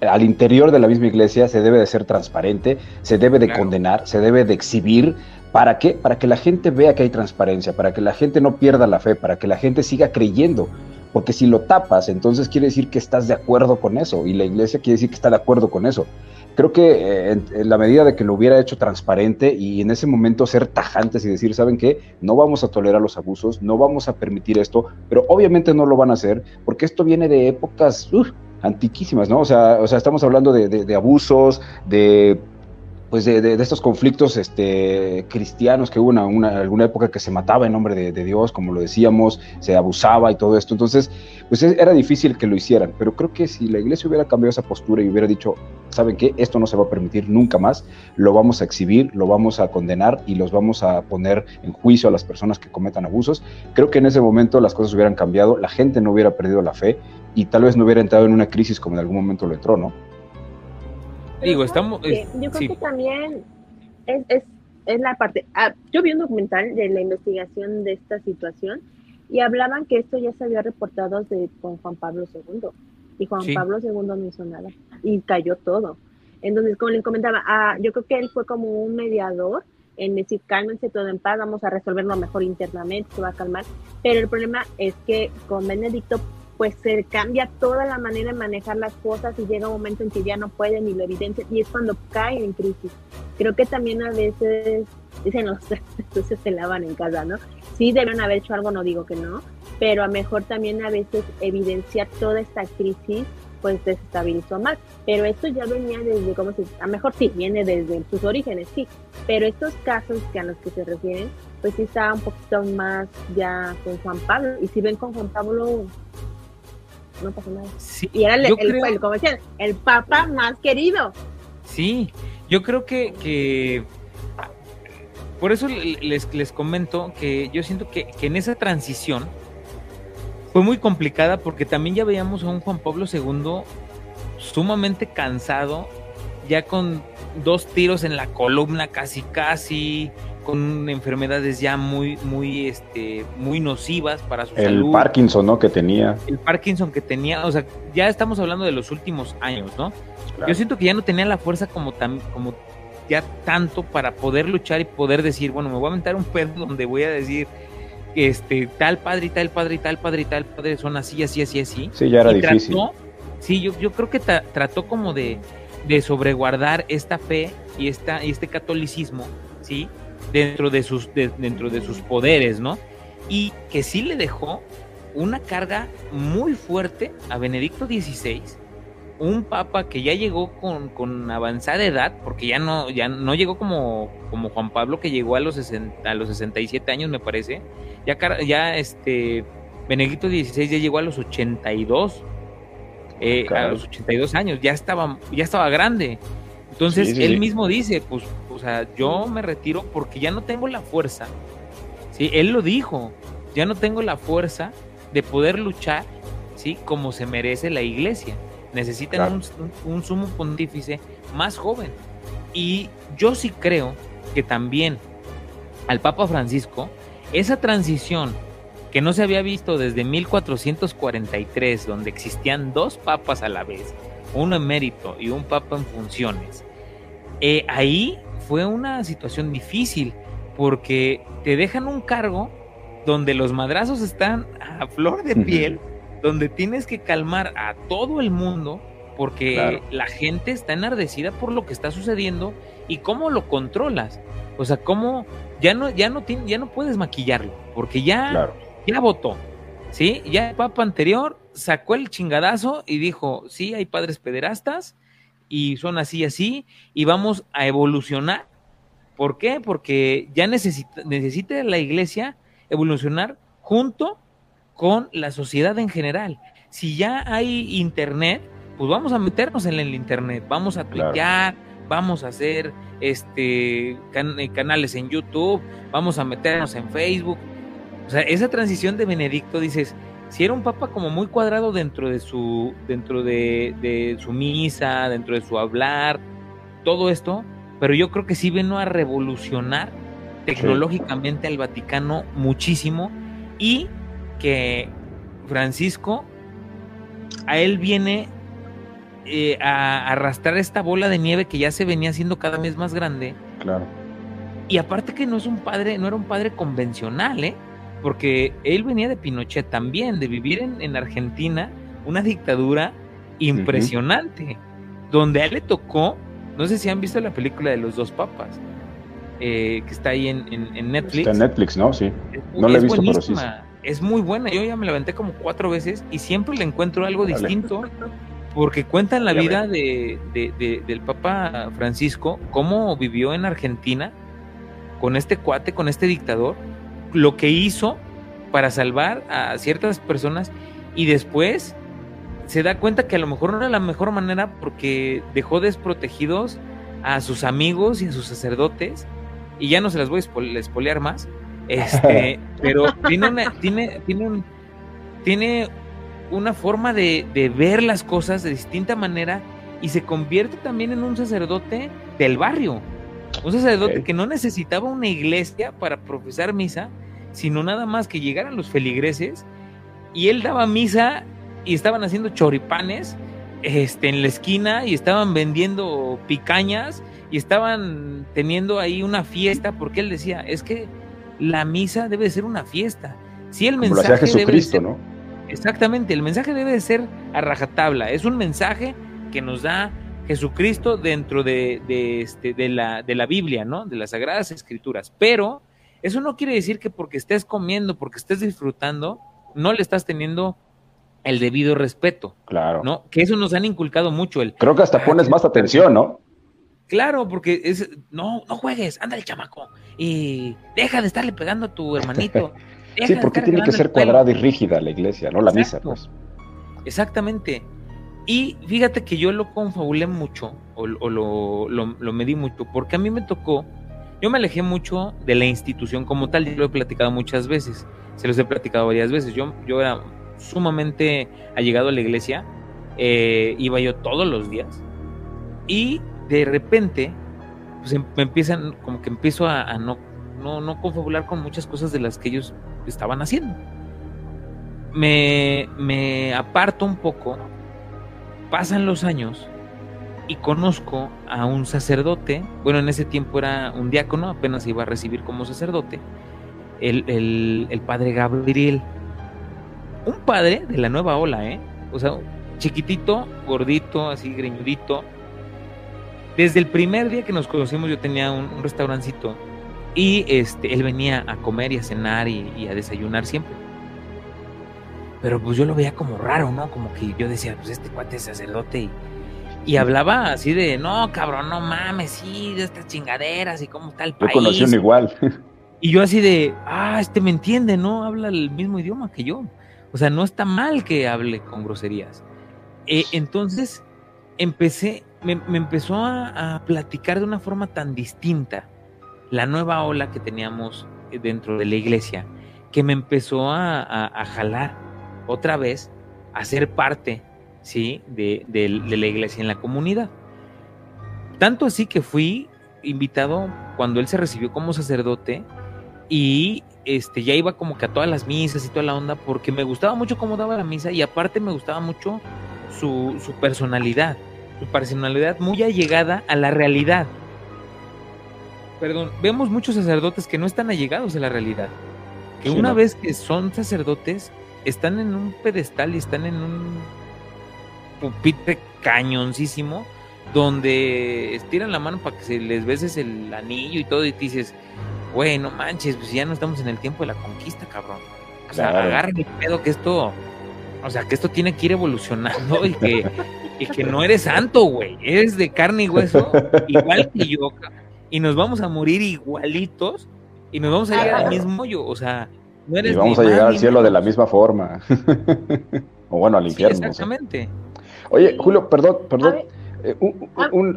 al interior de la misma iglesia se debe de ser transparente, se debe de condenar, se debe de exhibir. ¿Para qué? Para que la gente vea que hay transparencia, para que la gente no pierda la fe, para que la gente siga creyendo. Porque si lo tapas, entonces quiere decir que estás de acuerdo con eso y la iglesia quiere decir que está de acuerdo con eso creo que eh, en, la medida de que lo hubiera hecho transparente y en ese momento ser tajantes y decir, ¿saben qué? No vamos a tolerar los abusos, no vamos a permitir esto, pero obviamente no lo van a hacer porque esto viene de épocas antiquísimas, ¿no? O sea, o sea estamos hablando de abusos, de pues de, estos conflictos este, cristianos que hubo en una, alguna época que se mataba en nombre de, Dios, como lo decíamos, se abusaba y todo esto. Entonces, pues era difícil que lo hicieran, pero creo que si la iglesia hubiera cambiado esa postura y hubiera dicho, ¿saben qué? Esto no se va a permitir nunca más, lo vamos a exhibir, lo vamos a condenar y los vamos a poner en juicio a las personas que cometan abusos, creo que en ese momento las cosas hubieran cambiado, la gente no hubiera perdido la fe y tal vez no hubiera entrado en una crisis como en algún momento lo entró, ¿no? Digo, estamos... yo creo que también es, es, es la parte... Ah, yo vi un documental de la investigación de esta situación y hablaban que esto ya se había reportado de, con Juan Pablo II. Y Juan Pablo II no hizo nada y cayó todo. Entonces, como les comentaba, ah, yo creo que él fue como un mediador en decir, cálmense todo en paz, vamos a resolverlo mejor internamente, se va a calmar. Pero el problema es que con Benedicto pues se cambia toda la manera de manejar las cosas y llega un momento en que ya no pueden ni lo evidencia y es cuando caen en crisis. Creo que también a veces, dicen los entonces se lavan en casa, ¿no? Sí deben haber hecho algo, no digo que no, pero a mejor también a veces evidenciar toda esta crisis pues desestabilizó más. Pero esto ya venía desde, ¿cómo se A mejor sí, viene desde sus orígenes, sí. Pero estos casos que a los que se refieren, pues sí está un poquito más ya con Juan Pablo. Y si ven con Juan Pablo, no pasa nada. y era el, el, como decían, el papa más querido. Sí, yo creo que, que por eso les, les comento que yo siento que, que, en esa transición fue muy complicada porque también ya veíamos a un Juan Pablo II sumamente cansado, ya con dos tiros en la columna casi casi, con enfermedades ya muy, muy, este, muy nocivas para su salud. El Parkinson, ¿no? Que tenía. El Parkinson que tenía, o sea, ya estamos hablando de los últimos años, ¿no? Yo siento que ya no tenía la fuerza como tan, como ya tanto para poder luchar y poder decir, bueno, me voy a aventar un pedo donde voy a decir, este, tal padre y tal padre y tal padre y tal padre son así, así, así, así. Sí, ya era difícil. sí, yo, yo creo que trató como de, de sobreguardar esta fe y, esta, y este catolicismo, ¿sí? Dentro de sus, dentro de sus poderes, ¿no? Y que sí le dejó una carga muy fuerte a Benedicto XVI, un papa que ya llegó con, con, avanzada edad, porque ya no, ya no llegó como, como Juan Pablo, que llegó a los, 60, a los 67 años, me parece. Ya, ya este, Benedicto XVI ya llegó a los 82, eh, a los 82 años, ya estaba, ya estaba grande. Entonces él mismo dice, pues o sea, yo me retiro porque ya no tengo la fuerza. Sí, él lo dijo, ya no tengo la fuerza de poder luchar, ¿sí? Como se merece la iglesia. Necesitan un, sumo pontífice más joven. Y yo sí creo que también al Papa Francisco, esa transición que no se había visto desde 1443, donde existían dos papas a la vez, uno emérito y un papa en funciones, eh, ahí fue una situación difícil porque te dejan un cargo donde los madrazos están a flor de piel, donde tienes que calmar a todo el mundo porque la gente está enardecida por lo que está sucediendo y cómo lo controlas. O sea, cómo ya no ya no ya no puedes maquillarlo porque ya ya votó. ¿Sí? Ya el papa anterior sacó el chingadazo y dijo, sí, hay padres pederastas y son así y así, y vamos a evolucionar. ¿Por qué? Porque ya necesita, necesita la iglesia evolucionar junto con la sociedad en general. Si ya hay internet, pues vamos a meternos en el internet, vamos a tuitear, vamos a hacer este eh, canales en YouTube, vamos a meternos en Facebook. O sea, esa transición de Benedicto, dices, si era un papa como muy cuadrado dentro de su, dentro de, su misa, dentro de su hablar, todo esto, pero yo creo que sí vino a revolucionar tecnológicamente al Vaticano muchísimo y que Francisco a él viene eh, a arrastrar esta bola de nieve que ya se venía haciendo cada vez más grande. Claro. Y aparte que no es un padre, no era un padre convencional, ¿eh? Porque él venía de Pinochet también, de vivir en, Argentina una dictadura impresionante, donde a él le tocó, no sé si han visto la película de los dos papas, eh, que está ahí en, Netflix. Está en Netflix, ¿no? Sí. no la he visto, pero sí. Es muy buena, yo ya me la aventé como cuatro veces y siempre le encuentro algo distinto porque cuentan la vida de, del Papa Francisco, cómo vivió en Argentina con este cuate, con este dictador, lo que hizo para salvar a ciertas personas y después se da cuenta que a lo mejor no era la mejor manera porque dejó desprotegidos a sus amigos y a sus sacerdotes y ya no se las voy a espolear más, este, pero tiene una, tiene, tiene un, tiene una forma de, ver las cosas de distinta manera y se convierte también en un sacerdote del barrio. Un sacerdote que no necesitaba una iglesia para profesar misa, sino nada más que llegaran los feligreses y él daba misa y estaban haciendo choripanes este, en la esquina y estaban vendiendo picañas y estaban teniendo ahí una fiesta porque él decía, es que la misa debe ser una fiesta. Si el mensaje Jesucristo, ¿no? Exactamente, el mensaje debe de ser a rajatabla. Es un mensaje que nos da Jesucristo dentro de, este, de, la, de la Biblia, ¿no? De las Sagradas Escrituras. Pero eso no quiere decir que porque estés comiendo, porque estés disfrutando, no le estás teniendo el debido respeto. Claro. ¿No? Que eso nos han inculcado mucho. El, Creo que hasta pones más atención, ¿no? Claro, porque es, no, no juegues, ándale, chamaco, y deja de estarle pegando a tu hermanito. sí, porque tiene que ser cuadrada y rígida la iglesia, no la misa, pues. Exactamente. Y fíjate que yo lo confabulé mucho, o, lo, lo, medí mucho, porque a mí me tocó, yo me alejé mucho de la institución como tal, yo lo he platicado muchas veces, se los he platicado varias veces, yo, yo era sumamente allegado a la iglesia, eh, iba yo todos los días, y de repente, pues em, me empiezan, como que empiezo a, no, no, no confabular con muchas cosas de las que ellos estaban haciendo. Me, me aparto un poco, pasan los años y conozco a un sacerdote, bueno, en ese tiempo era un diácono, apenas iba a recibir como sacerdote, el, el, padre Gabriel. Un padre de la nueva ola, ¿eh? O sea, chiquitito, gordito, así greñudito. Desde el primer día que nos conocimos yo tenía un restaurancito y este, él venía a comer y a cenar y, a desayunar siempre. Pero pues yo lo veía como raro, ¿no? Como que yo decía, pues este cuate es sacerdote y, hablaba así de, no, cabrón, no mames, sí, de estas chingaderas y cómo está el país. Yo conocí igual. Y yo así de, ah, este me entiende, ¿no? Habla el mismo idioma que yo. O sea, no está mal que hable con groserías. Eh, entonces, empecé, me, empezó a, a, platicar de una forma tan distinta la nueva ola que teníamos eh, dentro de la iglesia, que me empezó a, jalar otra vez a ser parte ¿sí? De, la iglesia en la comunidad. Tanto así que fui invitado cuando él se recibió como sacerdote y este, ya iba como que a todas las misas y toda la onda porque me gustaba mucho cómo daba la misa y aparte me gustaba mucho su, su personalidad, su personalidad muy allegada a la realidad perdón, vemos muchos sacerdotes que no están allegados a la realidad. Que una vez que son sacerdotes, están en un pedestal y están en un pupitre cañoncísimo donde estiran la mano para que se les beses el anillo y todo y te dices, güey, no manches, pues ya no estamos en el tiempo de la conquista, cabrón. O sea, agarren el pedo que esto O sea, que esto tiene que ir evolucionando y que, y que no eres santo, güey. Eres de carne y hueso, igual que yo. Y nos vamos a morir igualitos y nos vamos a llegar al mismo yo. O sea, no eres Y vamos a llegar al cielo de la misma forma. o bueno, al infierno. exactamente. Oye, Julio, perdón, perdón. Eh,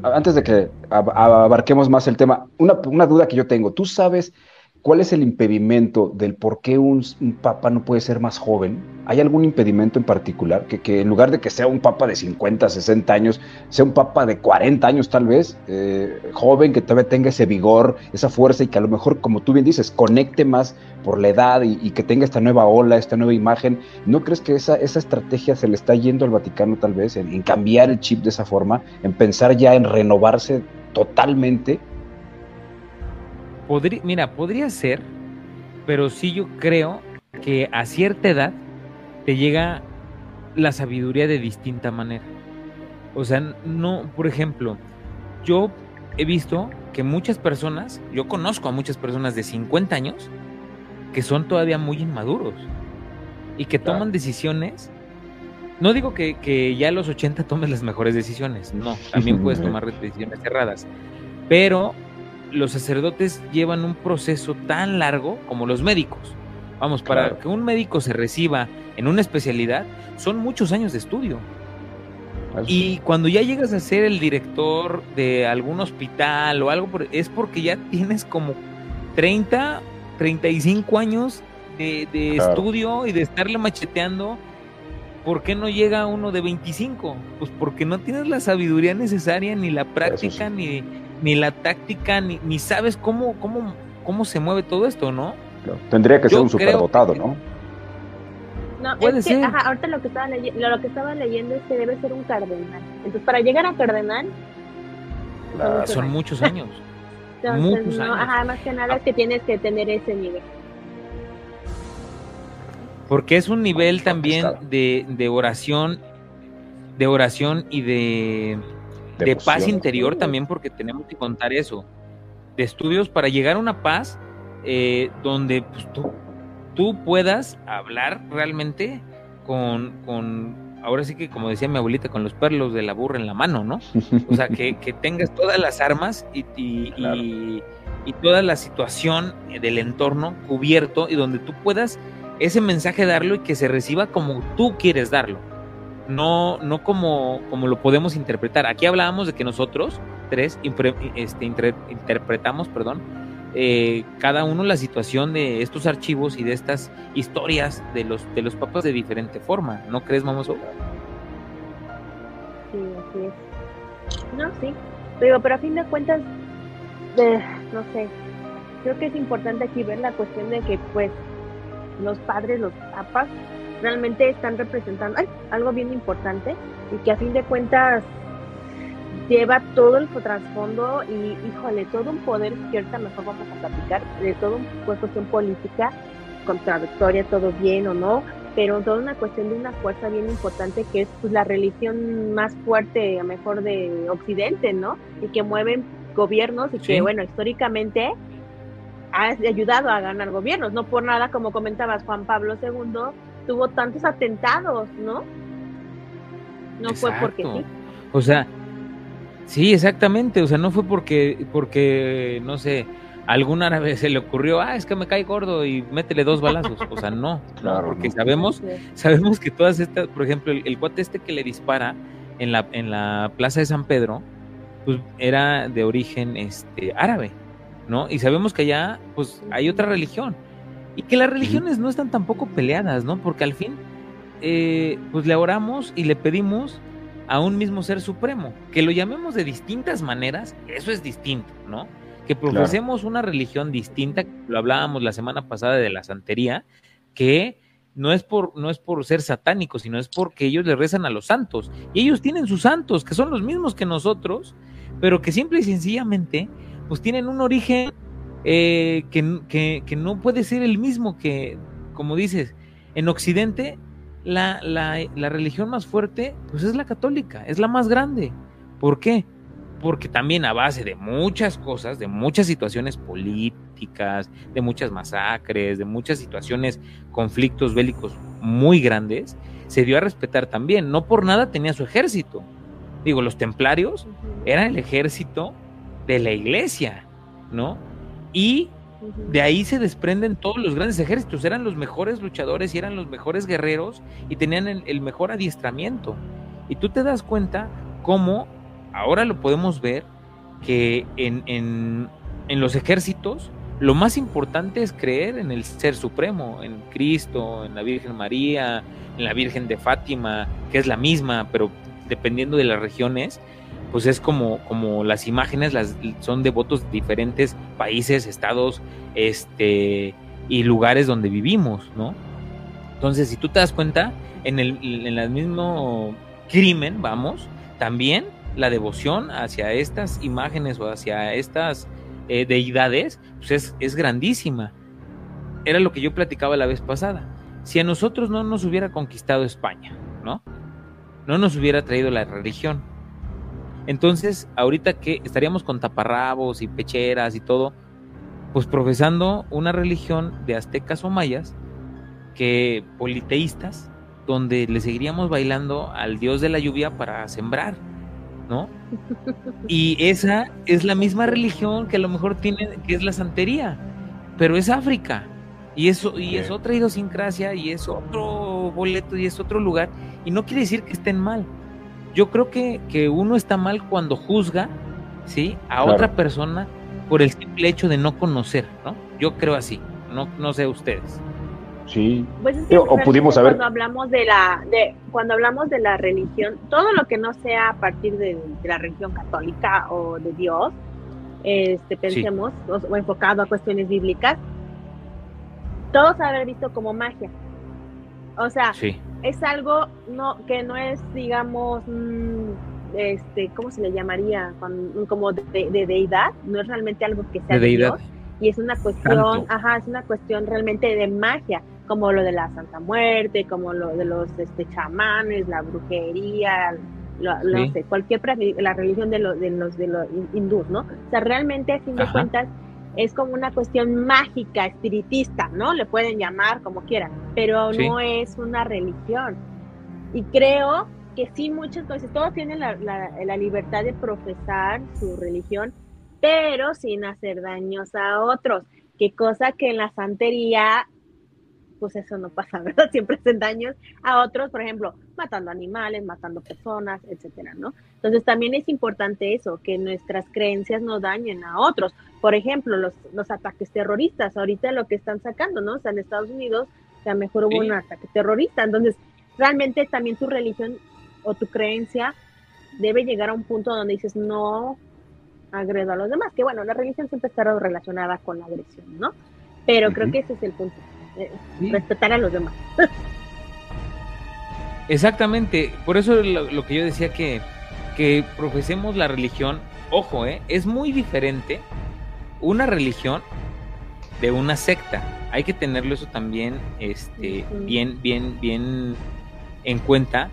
antes de que abarquemos más el tema, una, una duda que yo tengo. ¿Tú sabes ¿Cuál es el impedimento del por qué un, papa no puede ser más joven? ¿Hay algún impedimento en particular? Que, en lugar de que sea un papa de 50, 60 años, sea un papa de 40 años tal vez, eh, joven, que todavía tenga ese vigor, esa fuerza y que a lo mejor, como tú bien dices, conecte más por la edad y, que tenga esta nueva ola, esta nueva imagen. ¿No crees que esa, esa estrategia se le está yendo al Vaticano tal vez, en cambiar el chip de esa forma, en pensar ya en renovarse totalmente? Mira, podría ser, pero sí yo creo que a cierta edad te llega la sabiduría de distinta manera. O sea, no, por ejemplo, yo he visto que muchas personas, yo conozco a muchas personas de 50 años que son todavía muy inmaduros y que toman decisiones. No digo que, que, ya a los 80 tomes las mejores decisiones, no, también puedes tomar decisiones cerradas, pero los sacerdotes llevan un proceso tan largo como los médicos. Vamos, para que un médico se reciba en una especialidad, son muchos años de estudio. Y cuando ya llegas a ser el director de algún hospital o algo, es porque ya tienes como 30, 35 años de, estudio y de estarle macheteando. ¿Por qué no llega uno de 25? Pues porque no tienes la sabiduría necesaria, ni la práctica, ni, ni la táctica, ni, ni sabes cómo, cómo, cómo se mueve todo esto, ¿no? Tendría que ser un superdotado, ¿no? No, Puede es que, ser. Ajá, ahorita lo que, estaba lo que estaba leyendo es que debe ser un cardenal. Entonces, para llegar a cardenal... son muchos años. muchos años. Ajá, más que nada es que tienes que tener ese nivel. Porque es un nivel también de, de oración, de oración y de de, paz interior también, porque tenemos que contar eso, de estudios para llegar a una paz eh, donde pues, tú, tú puedas hablar realmente con, con, ahora sí que como decía mi abuelita, con los perlos de la burra en la mano, ¿no? O sea, que, tengas todas las armas y, y, y, toda la situación del entorno cubierto y donde tú puedas ese mensaje darlo y que se reciba como tú quieres darlo no, no como, lo podemos interpretar. Aquí hablábamos de que nosotros, tres, este, interpretamos, perdón, eh, cada uno la situación de estos archivos y de estas historias de los, de los papas de diferente forma. ¿No crees, Mamoso? Sí, así es. No, sí. Pero, pero a fin de cuentas, no sé, creo que es importante aquí ver la cuestión de que, pues, los padres, los papas, realmente están representando algo bien importante y que a fin de cuentas lleva todo el trasfondo y, híjole, todo un poder que ahorita mejor vamos a platicar, de todo un pues, cuestión política, contradictoria, todo bien o no, pero toda una cuestión de una fuerza bien importante que es pues, la religión más fuerte, a mejor de Occidente, ¿no? Y que mueven gobiernos y que, bueno, históricamente ha ayudado a ganar gobiernos, no por nada, como comentabas, Juan Pablo II tuvo tantos atentados, ¿no? No fue porque sí. O sea, sí, exactamente, o sea, no fue porque, porque, no sé, algún árabe se le ocurrió, ah, es que me cae gordo y métele dos balazos. O sea, no, claro, porque sabemos, sabemos que todas estas, por ejemplo, el, cuate este que le dispara en la, en la plaza de San Pedro, pues era de origen este árabe, ¿no? Y sabemos que allá, pues, hay otra religión. Y que las religiones no están tampoco peleadas, ¿no? Porque al fin, eh, pues le oramos y le pedimos a un mismo ser supremo. Que lo llamemos de distintas maneras, eso es distinto, ¿no? Que profesemos una religión distinta, lo hablábamos la semana pasada de la santería, que no es por no es por ser satánicos, sino es porque ellos le rezan a los santos y ellos tienen sus santos que son los mismos que nosotros, pero que simple y sencillamente pues tienen un origen eh, que, que, no puede ser el mismo que, como dices, en Occidente la, la, la, religión más fuerte pues es la católica, es la más grande. ¿Por qué? Porque también a base de muchas cosas, de muchas situaciones políticas, de muchas masacres, de muchas situaciones, conflictos bélicos muy grandes, se dio a respetar también. No por nada tenía su ejército. Digo, los templarios eran el ejército de la iglesia, ¿no? Y de ahí se desprenden todos los grandes ejércitos, eran los mejores luchadores y eran los mejores guerreros y tenían el, mejor adiestramiento. Y tú te das cuenta cómo ahora lo podemos ver que en, en, en los ejércitos lo más importante es creer en el Ser Supremo, en Cristo, en la Virgen María, en la Virgen de Fátima, que es la misma, pero dependiendo de las regiones, pues es como, como las imágenes las, son devotos de diferentes países, estados, este, y lugares donde vivimos, ¿no? Entonces, si tú te das cuenta, en el, en el mismo crimen, vamos, también la devoción hacia estas imágenes o hacia estas eh, deidades, pues es, es grandísima. Era lo que yo platicaba la vez pasada. Si a nosotros no nos hubiera conquistado España, ¿no? No nos hubiera traído la religión. Entonces, ahorita que estaríamos con taparrabos y pecheras y todo, pues profesando una religión de aztecas o mayas, que politeístas, donde le seguiríamos bailando al dios de la lluvia para sembrar, ¿no? Y esa es la misma religión que a lo mejor tiene, que es la santería, pero es África. Y eso, y es otra idiosincrasia, y es otro boleto, y es otro lugar, y no quiere decir que estén mal. Yo creo que, que uno está mal cuando juzga, ¿sí? A otra persona por el simple hecho de no conocer, ¿no? Yo creo así, no, no sé ustedes. Sí. Pues o pudimos saber. Cuando hablamos de la, de, cuando hablamos de la religión, todo lo que no sea a partir de, la religión católica o de Dios, este, pensemos, o, enfocado a cuestiones bíblicas, todos haber visto como magia. O sea, es algo no que no es, digamos, mm, este, ¿cómo se le llamaría? como de, deidad, no es realmente algo que sea de Dios, y es una cuestión, ajá, es una cuestión realmente de magia, como lo de la Santa Muerte, como lo de los este, chamanes, la brujería, no sé, cualquier la religión de los de los de los hindús, ¿no? O sea, realmente a fin de cuentas es como una cuestión mágica, espiritista, ¿no? Le pueden llamar como quieran, pero no es una religión. Y creo que sí, muchas cosas, todos tienen la, la, libertad de profesar su religión, pero sin hacer daños a otros. Qué cosa que en la santería pues eso no pasa, ¿verdad? Siempre hacen daños a otros, por ejemplo, matando animales, matando personas, etcétera, ¿no? Entonces también es importante eso, que nuestras creencias no dañen a otros. Por ejemplo, los, los ataques terroristas, ahorita lo que están sacando, ¿no? O sea, en Estados Unidos, o sea, mejor hubo un ataque terrorista. Entonces, realmente también tu religión o tu creencia debe llegar a un punto donde dices, no agredo a los demás, que bueno, la religión siempre está relacionada con la agresión, ¿no? Pero creo que ese es el punto respetar a los demás. Exactamente, por eso lo, que yo decía que, que profesemos la religión, ojo, eh, es muy diferente una religión de una secta. Hay que tenerlo eso también este, bien, bien, bien en cuenta,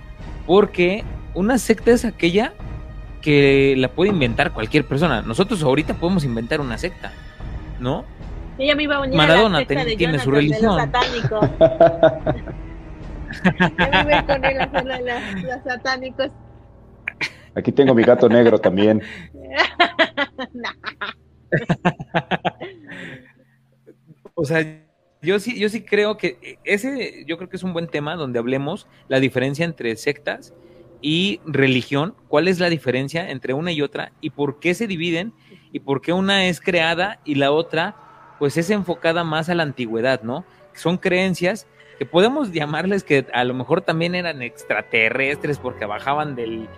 porque una secta es aquella que la puede inventar cualquier persona. Nosotros ahorita podemos inventar una secta, ¿no? Ella me iba a unir Maradona a la de tiene su religión. satánicos. vive con él a hacer los satánicos. Aquí tengo mi gato negro también. o sea, yo sí, yo sí creo que ese, yo creo que es un buen tema donde hablemos la diferencia entre sectas y religión, cuál es la diferencia entre una y otra y por qué se dividen y por qué una es creada y la otra pues es enfocada más a la antigüedad, ¿no? Son creencias que podemos llamarles que a lo mejor también eran extraterrestres porque bajaban del,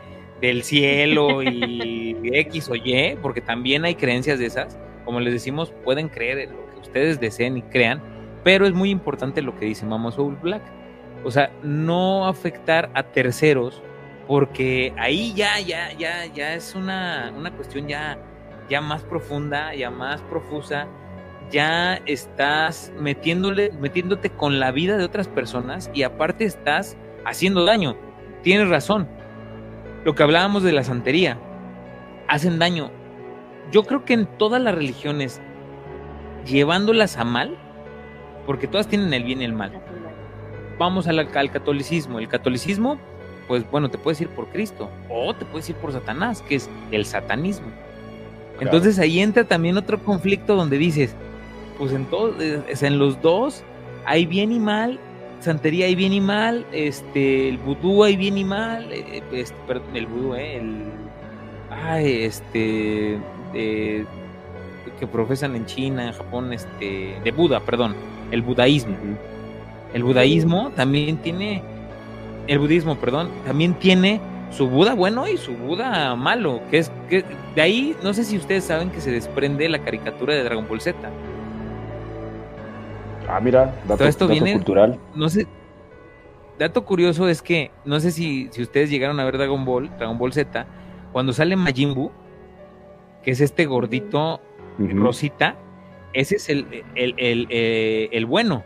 cielo y X o Y, porque también hay creencias de esas. Como les decimos, pueden creer en lo que ustedes deseen y crean, pero es muy importante lo que dice Mama Soul Black. O sea, no afectar a terceros, porque ahí ya, ya, ya, ya es una, una cuestión ya, ya más profunda, ya más profusa, ya estás metiéndole, metiéndote con la vida de otras personas y aparte estás haciendo daño. Tienes razón. Lo que hablábamos de la santería, hacen daño. Yo creo que en todas las religiones, llevándolas a mal, porque todas tienen el bien y el mal, vamos al, al catolicismo. El catolicismo, pues bueno, te puedes ir por Cristo o te puedes ir por Satanás, que es el satanismo. Entonces ahí entra también otro conflicto donde dices, pues en, todos, en los dos hay bien y mal, santería hay bien y mal, este, el vudú hay bien y mal, eh, este, perdón, el vudú, eh, el, ay, este, eh, que profesan en China, en Japón, este, de Buda, perdón, el budaísmo. El budaísmo también tiene, el budismo, perdón, también tiene su Buda bueno y su Buda malo, que es que de ahí no sé si ustedes saben que se desprende la caricatura de Dragon Ball Z. Ah, mira, dato, esto viene, cultural. No sé. Dato curioso es que no sé si, si ustedes llegaron a ver Dragon Ball, Dragon Ball Z, cuando sale Majin Buu, que es este gordito rosita, ese es el, el, el, eh, el, bueno,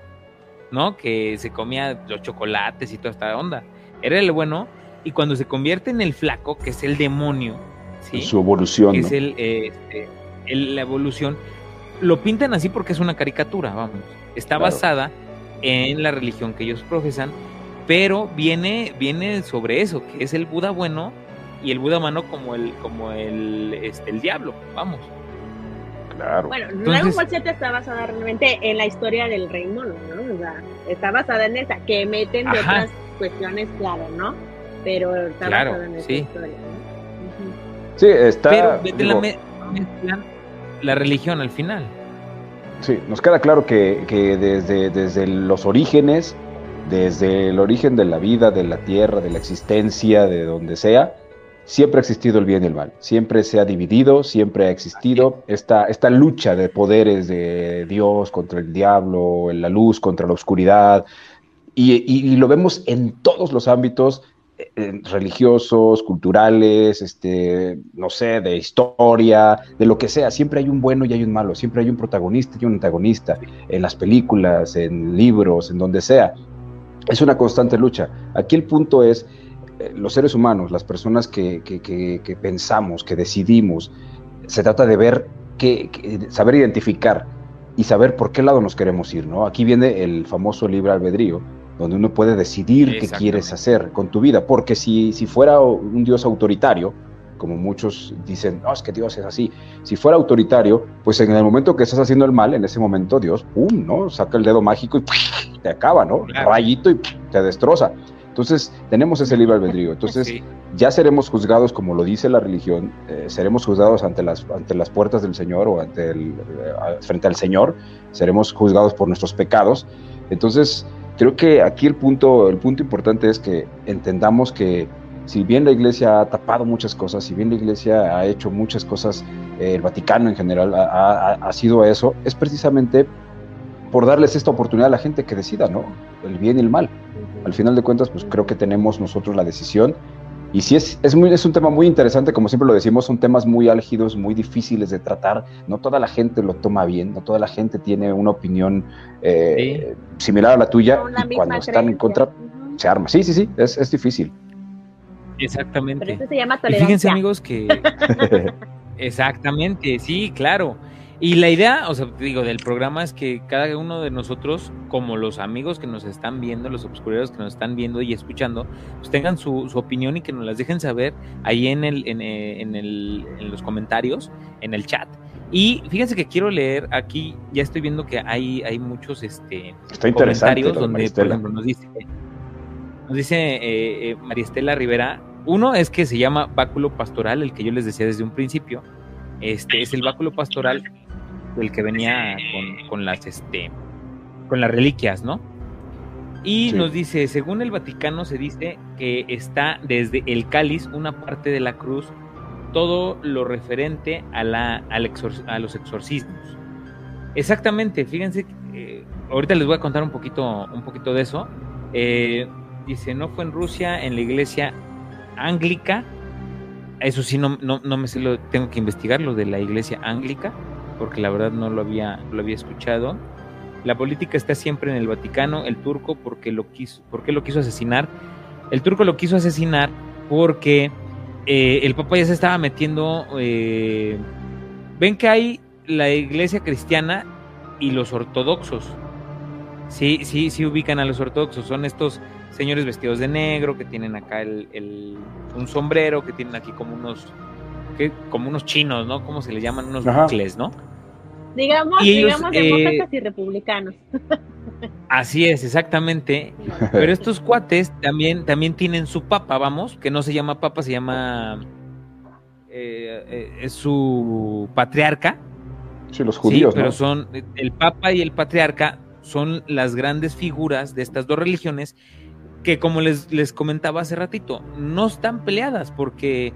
¿no? Que se comía los chocolates y toda esta onda. Era el bueno, y cuando se convierte en el flaco, que es el demonio, ¿sí? Su evolución. Que es el, este, la evolución, lo pintan así porque es una caricatura, vamos. Está basada en la religión que ellos profesan, pero viene, viene sobre eso, que es el Buda bueno y el Buda malo como el, como el, este, el diablo, vamos. Claro. Bueno, Dragon Ball Z está basada realmente en la historia del rey mono, ¿no? O sea, está basada en esa, que meten de otras cuestiones, claro, ¿no? Pero está basada en esa historia, ¿no? Sí, está. Pero digo, la, la religión al final. Sí, nos queda claro que, que desde, desde los orígenes, desde el origen de la vida, de la tierra, de la existencia, de donde sea, siempre ha existido el bien y el mal, siempre se ha dividido, siempre ha existido esta, esta lucha de poderes de Dios contra el diablo, la luz contra la oscuridad, y, y, y lo vemos en todos los ámbitos eh, religiosos, culturales, este, no sé, de historia, de lo que sea, siempre hay un bueno y hay un malo, siempre hay un protagonista y un antagonista, en las películas, en libros, en donde sea. Es una constante lucha. Aquí el punto es los seres humanos, las personas que, que, que, que, pensamos, que decidimos, se trata de ver, que, saber identificar y saber por qué lado nos queremos ir, ¿no? Aquí viene el famoso libre albedrío, donde uno puede decidir qué quieres hacer con tu vida, porque si, si fuera un Dios autoritario, como muchos dicen, no, es que Dios es así, si fuera autoritario, pues en el momento que estás haciendo el mal, en ese momento Dios, ¡pum!, ¿no? Saca el dedo mágico y te acaba, ¿no? Claro. Rayito y te destroza. Entonces, tenemos ese libre albedrío. Entonces, sí. ya seremos juzgados, como lo dice la religión, eh, seremos juzgados ante las, ante las puertas del Señor o ante el, eh, frente al Señor, seremos juzgados por nuestros pecados. Entonces, creo que aquí el punto, el punto importante es que entendamos que si bien la iglesia ha tapado muchas cosas, si bien la iglesia ha hecho muchas cosas, eh, el Vaticano en general ha, ha, ha sido eso, es precisamente por darles esta oportunidad a la gente que decida, ¿no? El bien y el mal al final de cuentas, pues creo que tenemos nosotros la decisión. Y sí, es, es, muy, es un tema muy interesante, como siempre lo decimos, son temas muy álgidos, muy difíciles de tratar. No toda la gente lo toma bien, no toda la gente tiene una opinión eh, sí. similar a la tuya. y cuando están creencia. en contra, uh -huh. se arma. Sí, sí, sí, es, es difícil. Exactamente. Pero eso se llama tolerancia. Y fíjense, amigos, que. Exactamente, sí, claro. Y la idea, o sea, digo, del programa es que cada uno de nosotros, como los amigos que nos están viendo, los obscureros que nos están viendo y escuchando, pues tengan su, su opinión y que nos las dejen saber ahí en, el, en, en, el, en los comentarios, en el chat. Y fíjense que quiero leer aquí, ya estoy viendo que hay, hay muchos este, Está comentarios donde, por ejemplo, nos dice, nos dice eh, eh, María Estela Rivera, uno es que se llama báculo pastoral, el que yo les decía desde un principio. Este es el báculo pastoral el que venía con, con, las este con las reliquias, ¿no? Y sí. nos dice, según el Vaticano se dice que está desde el cáliz una parte de la cruz todo lo referente a la al exor a los exorcismos. Exactamente, fíjense, eh, ahorita les voy a contar un poquito un poquito de eso. Eh, dice, no fue en Rusia, en la iglesia anglica. Eso sí, no, no, no me sé, lo tengo que investigar, lo de la iglesia anglica porque la verdad no lo había, lo había escuchado. La política está siempre en el Vaticano, el turco porque lo quiso, porque lo quiso asesinar. El turco lo quiso asesinar porque eh, el Papa ya se estaba metiendo. Eh, ven que hay la iglesia cristiana y los ortodoxos. Sí, sí, sí ubican a los ortodoxos. Son estos señores vestidos de negro que tienen acá el, un sombrero, que tienen aquí como unos, que, como unos chinos, ¿no? ¿Cómo se les llaman? Unos bucles, ¿no? Digamos, digamos demócratas eh, y republicanos. Así es, exactamente. Pero estos cuates también, también tienen su papa, vamos, que no se llama papa, se llama eh, eh, es su patriarca. Sí, los judíos. pero son el papa y el patriarca son las grandes figuras de estas dos religiones que, como les, les comentaba hace ratito, no están peleadas porque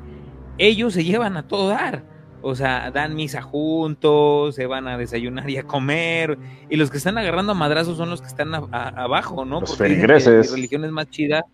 ellos se llevan a todo dar. O sea, dan misa juntos, se van a desayunar y a comer. Y los que están agarrando a madrazos son los que están abajo, ¿no? Los Porque feligreses. Mi religión es más chida,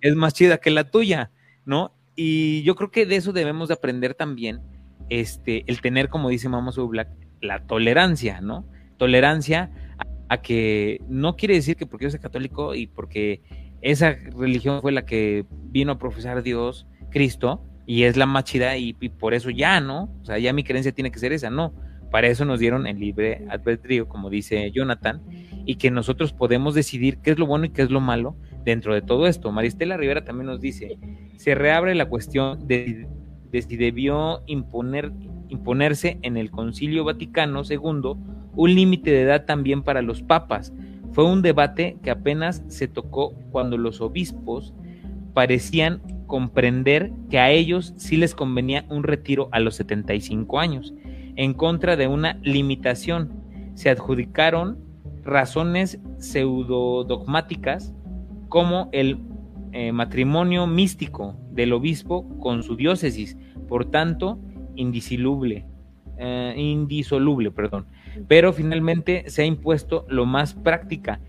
es más chida que la tuya, ¿no? Y yo creo que de eso debemos de aprender también, este, el tener, como dice Mama Black, la tolerancia, ¿no? Tolerancia a, a, que no quiere decir que porque yo soy católico y porque esa religión fue la que vino a profesar Dios, Cristo, y es la más y, por eso ya, ¿no? O sea, ya mi creencia tiene que ser esa, no. Para eso nos dieron el libre albedrío, como dice Jonathan, y que nosotros podemos decidir qué es lo bueno y qué es lo malo dentro de todo esto. Maristela Rivera también nos dice, se reabre la cuestión de, de si debió imponer, imponerse en el Concilio Vaticano II un límite de edad también para los papas. Fue un debate que apenas se tocó cuando los obispos parecían comprender que a ellos sí les convenía un retiro a los 75 años, en contra de una limitación. Se adjudicaron razones pseudodogmáticas como el eh, matrimonio místico del obispo con su diócesis, por tanto, indisoluble, eh, indisoluble, perdón. Pero finalmente se ha impuesto lo más práctica,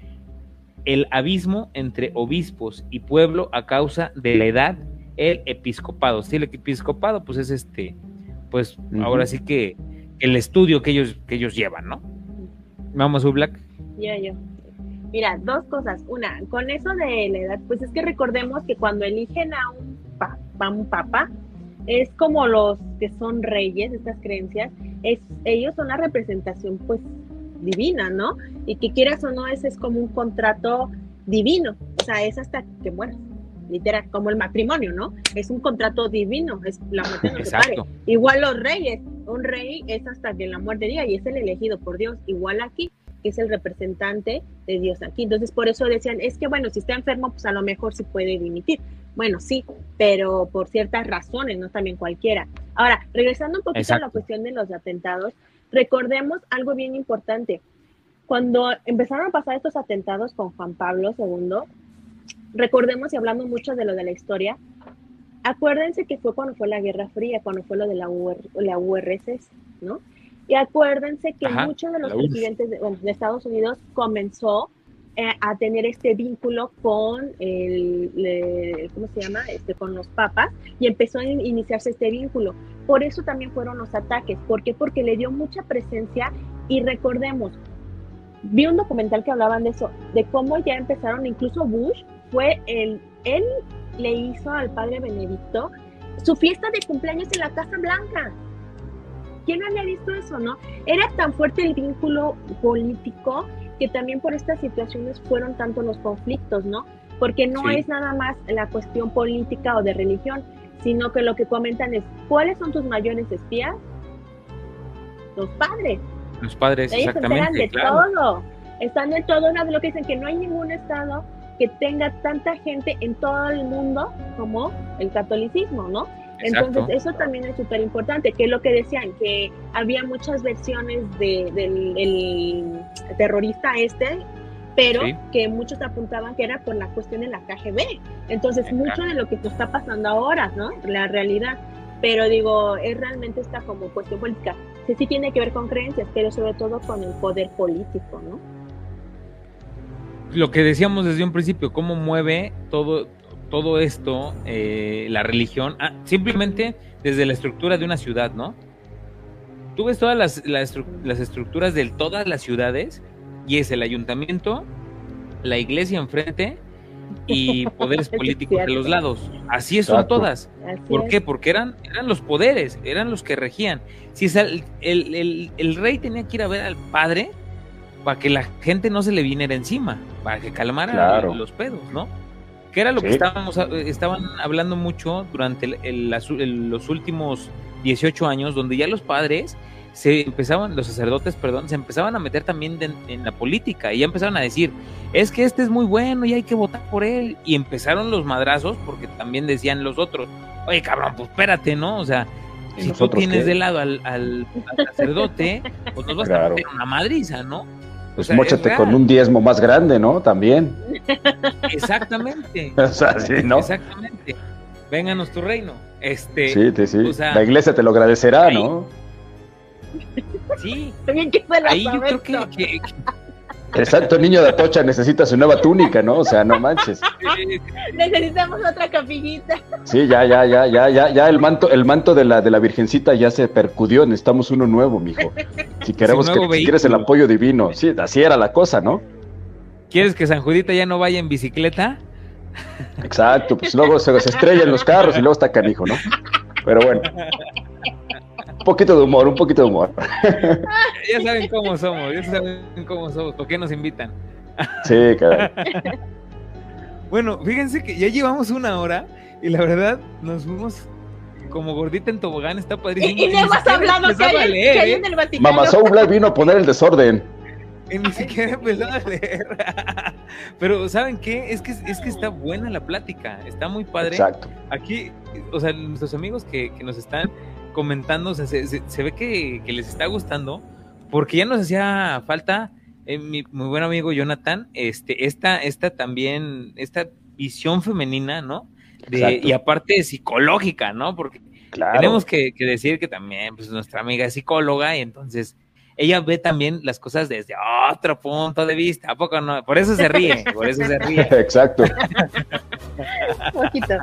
el abismo entre obispos y pueblo a causa de la edad, el episcopado. Sí, el episcopado, pues es este, pues ahora sí que el estudio que ellos, que ellos llevan, ¿no? Vamos, Black. Ya, yo. Mira, dos cosas. Una, con eso de la edad, pues es que recordemos que cuando eligen a un, a un papa, es como los que son reyes, estas creencias, es, ellos son la representación pues divina, ¿no? Y que quieras o no, ese es como un contrato divino, o sea, es hasta que mueras, literal, como el matrimonio, ¿no? Es un contrato divino, es la muerte no se Igual los reyes, un rey es hasta que la muerte diga y es el elegido por Dios, igual aquí que es el representante de Dios aquí. Entonces, por eso decían, es que bueno, si está enfermo, pues a lo mejor sí puede dimitir. Bueno, sí, pero por ciertas razones, no también cualquiera. Ahora, regresando un poquito a la cuestión de los atentados, recordemos algo bien importante. Cuando empezaron a pasar estos atentados con Juan Pablo II, recordemos y hablando mucho de lo de la historia, acuérdense que fue cuando fue la Guerra Fría, cuando fue lo de la, la URSS, ¿no? Y acuérdense que muchos de los presidentes de, Estados Unidos comenzó eh, a tener este vínculo con el, ¿cómo se llama? Este, con los papas y empezó a iniciarse este vínculo. Por eso también fueron los ataques. ¿Por qué? Porque le dio mucha presencia y recordemos, vi un documental que hablaban de eso, de cómo ya empezaron, incluso Bush fue el, él le hizo al padre Benedicto su fiesta de cumpleaños en la Casa Blanca. ¿Quién había visto eso, no? Era tan fuerte el vínculo político que también por estas situaciones fueron tanto los conflictos, ¿no? Porque no es nada más la cuestión política o de religión, sino que lo que comentan es, ¿cuáles son tus mayores espías? Los padres. Los padres, exactamente. Están de todo. Están de todo. Una de lo que dicen que no hay ningún estado que tenga tanta gente en todo el mundo como el catolicismo, ¿no? Entonces, eso también es súper importante, que es lo que decían, que había muchas versiones de, del terrorista este, pero que muchos apuntaban que era por la cuestión de la KGB. Entonces, mucho de lo que está pasando ahora, ¿no? La realidad. Pero digo, es realmente esta como cuestión política. Sí, sí tiene que ver con creencias, pero sobre todo con el poder político, ¿no? Lo que decíamos desde un principio, cómo mueve todo, todo esto, eh, la religión, ah, simplemente desde la estructura de una ciudad, ¿no? Tú ves todas las, las, estructuras de todas las ciudades y es el ayuntamiento, la iglesia enfrente y poderes políticos de los lados. Así son todas. ¿Por qué? Porque eran, eran los poderes, eran los que regían. Si el, el, el, rey tenía que ir a ver al padre, para que la gente no se le viniera encima, para que calmara los pedos, ¿no? Que era lo que estábamos, estaban hablando mucho durante los últimos 18 años, donde ya los padres se empezaban, los sacerdotes, perdón, se empezaban a meter también en la política y ya empezaron a decir, es que este es muy bueno y hay que votar por él. Y empezaron los madrazos porque también decían los otros, oye cabrón, pues espérate, ¿no? O sea, si tú tienes de lado al, sacerdote, pues nos vas a meter una madriza, ¿no? Pues mochate con un diezmo más grande, ¿no? También. Exactamente. o sea, sí, ¿no? Exactamente. Vénganos tu reino. Este, sí, sí, sí. la iglesia te lo agradecerá, ¿no? Sí. Ahí yo creo que, Exacto, niño de Atocha necesita su nueva túnica, ¿no? O sea, no manches. Necesitamos otra capillita. Sí, ya, ya, ya, ya, ya, ya el manto, el manto de la de la Virgencita ya se percudió, necesitamos uno nuevo, mijo. Si queremos que si quieres el apoyo divino. Sí, así era la cosa, ¿no? ¿Quieres que San Judita ya no vaya en bicicleta? Exacto, pues luego se, se estrellan los carros y luego está canijo, ¿no? Pero bueno. Un poquito de humor, un poquito de humor. ya saben cómo somos, ya saben cómo somos, ¿por qué nos invitan? sí, caray. Bueno, fíjense que ya llevamos una hora y la verdad nos fuimos como gordita en tobogán, está padrísimo. Y, y, hemos hablado que hay, leer, que hay en el Vaticano. Mamá Soul vino a poner el desorden. Y ni siquiera empezó a leer. Pero, ¿saben qué? Es que, es que está buena la plática, está muy padre. Exacto. Aquí, o sea, nuestros amigos que, que nos están comentando, se, ve que, les está gustando, porque ya nos hacía falta, eh, mi muy buen amigo Jonathan, este, esta, esta también, esta visión femenina, ¿no? y aparte psicológica, ¿no? Porque tenemos que, que, decir que también, pues nuestra amiga es psicóloga y entonces ella ve también las cosas desde otro punto de vista, ¿a poco no? Por eso se ríe, por eso se ríe. Exacto. poquito.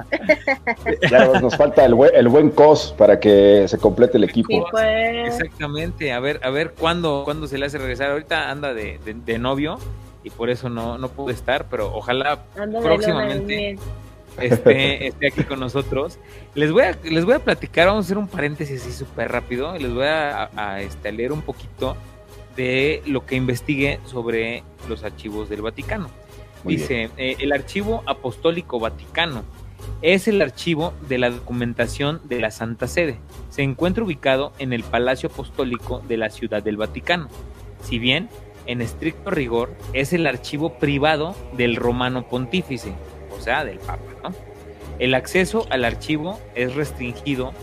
Ya nos falta el buen, el buen cos para que se complete el equipo. Pues. Exactamente, a ver, a ver cuándo, cuándo se le hace regresar. Ahorita anda de, de, novio y por eso no, no pudo estar, pero ojalá próximamente esté, esté, aquí con nosotros. Les voy, a, les voy a platicar, vamos a hacer un paréntesis así súper rápido, les voy a, este, leer un poquito de lo que investigué sobre los archivos del Vaticano. Dice, eh, el archivo apostólico vaticano es el archivo de la documentación de la Santa Sede. Se encuentra ubicado en el Palacio Apostólico de la Ciudad del Vaticano. Si bien, en estricto rigor, es el archivo privado del romano pontífice, o sea, del Papa. El acceso al archivo es restringido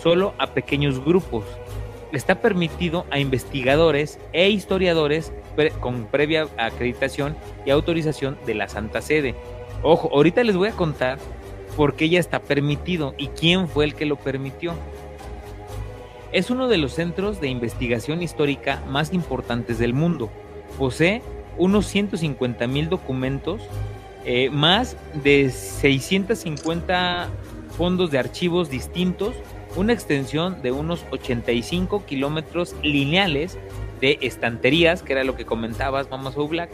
solo a pequeños grupos. Está permitido a investigadores e historiadores con previa acreditación y autorización de la Santa Sede. Ojo, ahorita les voy a contar por qué ya está permitido y quién fue el que lo permitió. Es uno de los centros de investigación histórica más importantes del mundo. Posee unos 150 mil documentos eh, más de 650 fondos de archivos distintos, una extensión de unos 85 kilómetros lineales de estanterías, que era lo que comentabas, Mama So Black,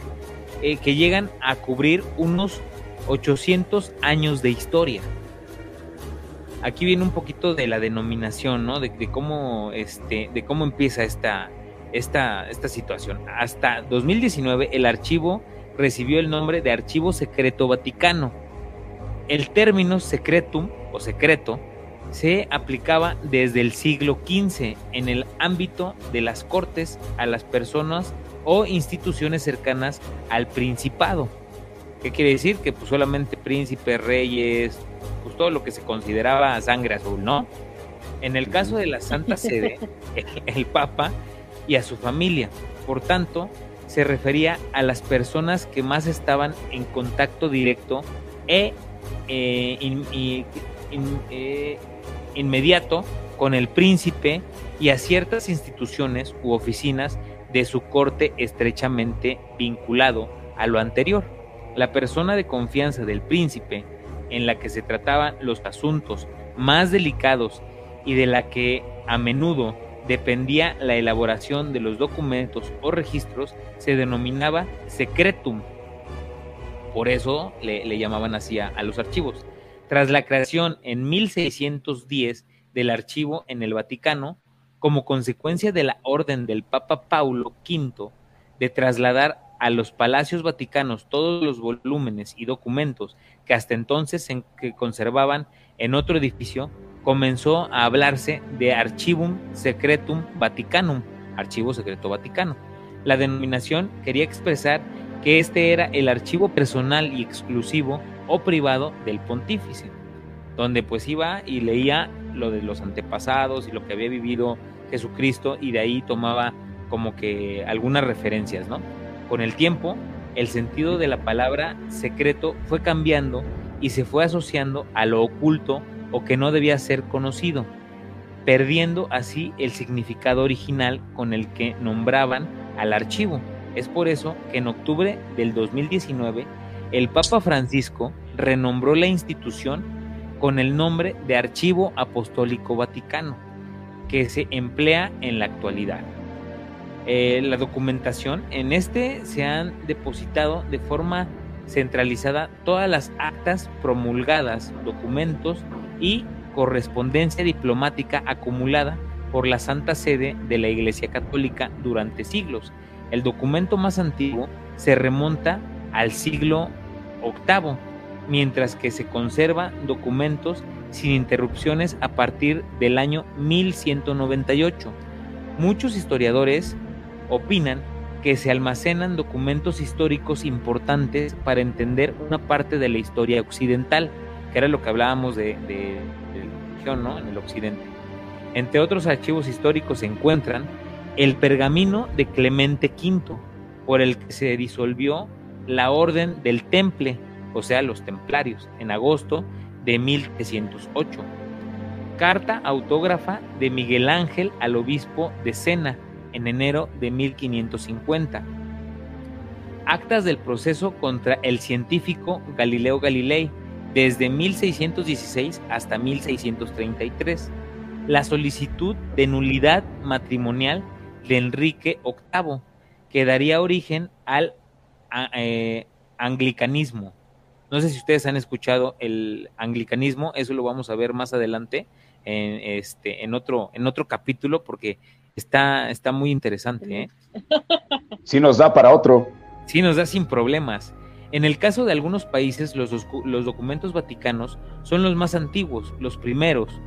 eh, que llegan a cubrir unos 800 años de historia. Aquí viene un poquito de la denominación, ¿no? De, cómo, este, de cómo empieza esta, esta, esta situación. Hasta 2019 el archivo recibió el nombre de Archivo Secreto Vaticano. El término secretum o secreto se aplicaba desde el siglo XV en el ámbito de las cortes a las personas o instituciones cercanas al principado. ¿Qué quiere decir? Que pues solamente príncipes, reyes, pues todo lo que se consideraba sangre azul, ¿no? En el caso de la Santa Sede, el Papa y a su familia. Por tanto, se refería a las personas que más estaban en contacto directo e eh, eh, inmediato con el príncipe y a ciertas instituciones u oficinas de su corte estrechamente vinculado a lo anterior. La persona de confianza del príncipe, en la que se trataban los asuntos más delicados y de la que a menudo dependía la elaboración de los documentos o registros, se denominaba secretum. Por eso le, llamaban así a, los archivos. Tras la creación en 1610 del archivo en el Vaticano, como consecuencia de la orden del Papa Paulo V de trasladar a los palacios vaticanos todos los volúmenes y documentos que hasta entonces se conservaban en otro edificio, comenzó a hablarse de Archivum Secretum Vaticanum, Archivo Secreto Vaticano. La denominación quería expresar que este era el archivo personal y exclusivo o privado del pontífice, donde pues iba y leía lo de los antepasados y lo que había vivido Jesucristo y de ahí tomaba como que algunas referencias, ¿no? Con el tiempo, el sentido de la palabra secreto fue cambiando y se fue asociando a lo oculto o que no debía ser conocido, perdiendo así el significado original con el que nombraban al archivo. Es por eso que en octubre del 2019 el Papa Francisco renombró la institución con el nombre de Archivo Apostólico Vaticano, que se emplea en la actualidad. Eh, la documentación en este se han depositado de forma centralizada todas las actas promulgadas, documentos y correspondencia diplomática acumulada por la Santa Sede de la Iglesia Católica durante siglos. El documento más antiguo se remonta al siglo VIII, mientras que se conservan documentos sin interrupciones a partir del año 1198. Muchos historiadores opinan que se almacenan documentos históricos importantes para entender una parte de la historia occidental, que era lo que hablábamos de, de, ¿no? en el occidente. Entre otros archivos históricos se encuentran el pergamino de Clemente V, por el que se disolvió la orden del Temple, o sea, los templarios, en agosto de 1308. Carta autógrafa de Miguel Ángel al obispo de Sena en enero de 1550. Actas del proceso contra el científico Galileo Galilei desde 1616 hasta 1633. La solicitud de nulidad matrimonial de Enrique VIII, que daría origen al eh, anglicanismo. No sé si ustedes han escuchado el anglicanismo, eso lo vamos a ver más adelante en, este, en, otro, en otro capítulo, porque Está, está muy interesante. ¿eh? Sí nos da para otro. Sí nos da sin problemas. En el caso de algunos países, los, documentos vaticanos son los más antiguos, los primeros,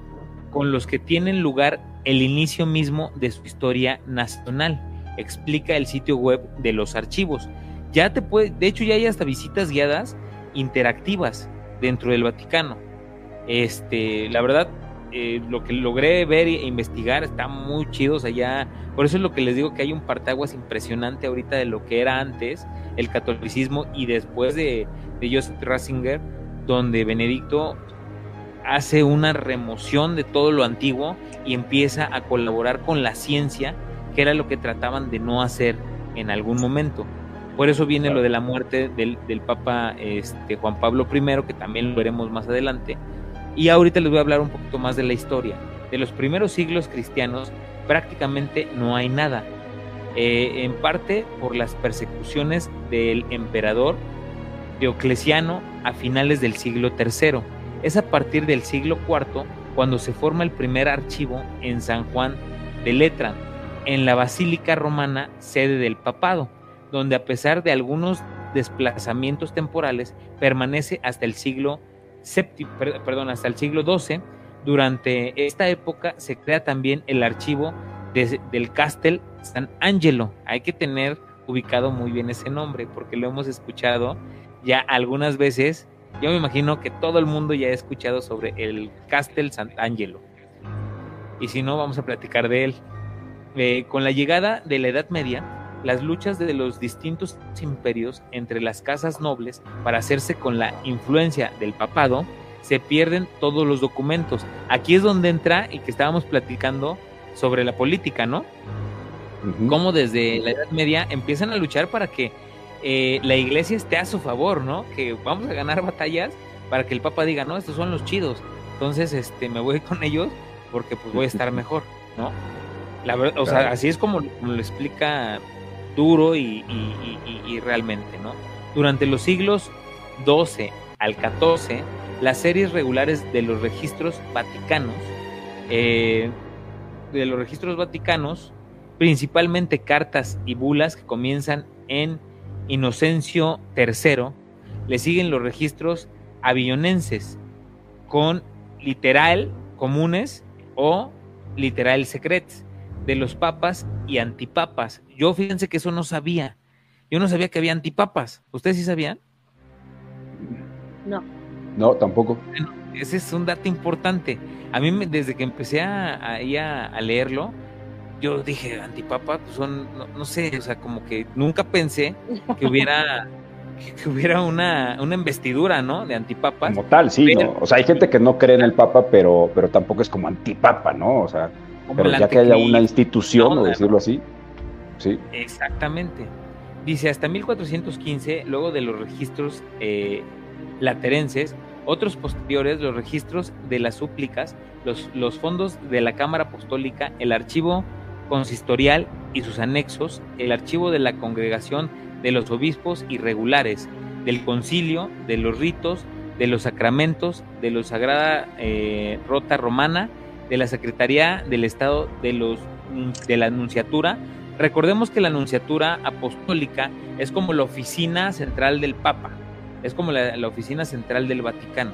con los que tienen lugar el inicio mismo de su historia nacional, explica el sitio web de los archivos. Ya te puede, de hecho ya hay hasta visitas guiadas interactivas dentro del Vaticano. Este, la verdad, eh, lo que logré ver e investigar está muy chido, allá por eso es lo que les digo que hay un partaguas impresionante ahorita de lo que era antes el catolicismo y después de, de Joseph Ratzinger, donde Benedicto hace una remoción de todo lo antiguo y empieza a colaborar con la ciencia, que era lo que trataban de no hacer en algún momento. Por eso viene lo de la muerte del, del Papa este, Juan Pablo I, que también lo veremos más adelante, y ahorita les voy a hablar un poquito más de la historia. De los primeros siglos cristianos prácticamente no hay nada. Eh, en parte por las persecuciones del emperador Diocleciano a finales del siglo III. Es a partir del siglo IV cuando se forma el primer archivo en San Juan de Letrán, en la Basílica Romana, sede del papado, donde a pesar de algunos desplazamientos temporales permanece hasta el siglo perdón, hasta el siglo XII. Durante esta época se crea también el archivo del Castel San Angelo. Hay que tener ubicado muy bien ese nombre porque lo hemos escuchado ya algunas veces. Yo me imagino que todo el mundo ya ha escuchado sobre el Castel San Angelo. Y si no, vamos a platicar de él. Eh, con la llegada de la Edad Media, las luchas de los distintos imperios entre las casas nobles para hacerse con la influencia del papado, se pierden todos los documentos. Aquí es donde entra y que estábamos platicando sobre la política, ¿no? Cómo desde la Edad Media empiezan a luchar para que eh, la iglesia esté a su favor, ¿no? Que vamos a ganar batallas para que el Papa diga, no, estos son los chidos. Entonces, este, me voy con ellos porque pues voy a estar mejor, ¿no? La verdad, o sea, así es como lo explica duro y, realmente, ¿no? Durante los siglos XII al XIV, las series regulares de los registros vaticanos, eh, de los registros vaticanos, principalmente cartas y bulas que comienzan en Inocencio III, le siguen los registros avillonenses con literal comunes o literal secrets de los papas y antipapas. Yo fíjense que eso no sabía. Yo no sabía que había antipapas. ¿Ustedes sí sabían? No. No, tampoco. ese es un dato importante. A mí, desde que empecé a, a, leerlo, yo dije, antipapa, pues son, no, sé, o sea, como que nunca pensé que hubiera que, hubiera una, una investidura, ¿no? De antipapas. Como tal, sí, ¿no? O sea, hay gente que no cree en el papa, pero, pero tampoco es como antipapa, ¿no? O sea, pero ya que haya una institución, o decirlo así, sí. Exactamente. Dice, hasta 1415, luego de los registros eh, laterenses, otros posteriores, los registros de las súplicas, los, los fondos de la Cámara Apostólica, el archivo consistorial y sus anexos, el archivo de la congregación de los obispos irregulares, del concilio, de los ritos, de los sacramentos, de la Sagrada eh, Rota Romana, de la Secretaría del Estado de, los, de la Anunciatura. Recordemos que la Anunciatura Apostólica es como la oficina central del Papa, es como la, la oficina central del Vaticano.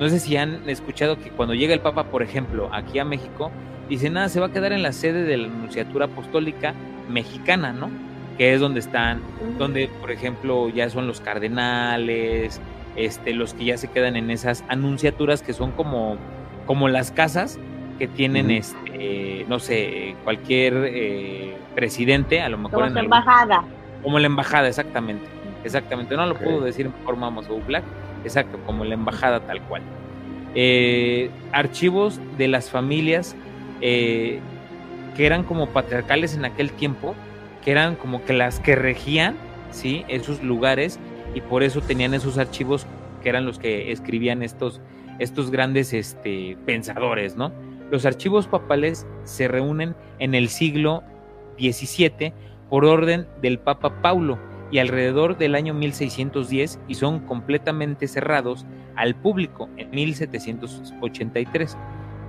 No sé si han escuchado que cuando llega el Papa, por ejemplo, aquí a México, dice, nada, se va a quedar en la sede de la Anunciatura Apostólica Mexicana, ¿no? Que es donde están, donde, por ejemplo, ya son los cardenales, este, los que ya se quedan en esas anunciaturas que son como, como las casas que tienen, este, no sé, cualquier eh, presidente, a lo mejor como en la embajada. Como la embajada, exactamente. Exactamente. No lo puedo decir mejor Mamos o Black. Exacto, como la embajada tal cual. Eh, archivos de las familias eh, que eran como patriarcales en aquel tiempo, que eran como que las que regían, ¿sí? Esos lugares y por eso tenían esos archivos que eran los que escribían estos, estos grandes este, pensadores, ¿no? Los archivos papales se reúnen en el siglo XVII por orden del Papa Paulo y alrededor del año 1610 y son completamente cerrados al público en 1783.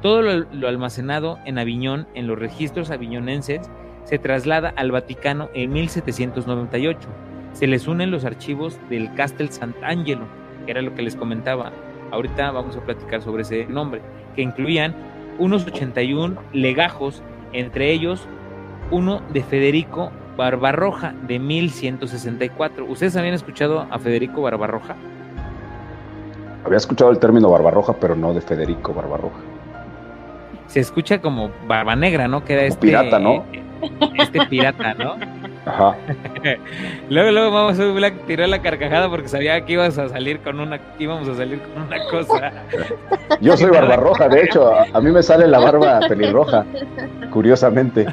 Todo lo, almacenado en Aviñón, en los registros aviñonenses, se traslada al Vaticano en 1798. Se les unen los archivos del Castel Sant'Angelo, que era lo que les comentaba. Ahorita vamos a platicar sobre ese nombre, que incluían unos 81 legajos, entre ellos uno de Federico Barbarroja de 1164. ¿Ustedes habían escuchado a Federico Barbarroja? Había escuchado el término Barbarroja, pero no de Federico Barbarroja. Se escucha como Barba Negra, ¿no? Que era este pirata, ¿no? Este pirata, ¿no? Ajá. luego, luego vamos a Black tiró la carcajada porque sabía que ibas a salir con una, íbamos a salir con una cosa. Yo soy barbarroja, de hecho, a mí me sale la barba pelirroja, curiosamente.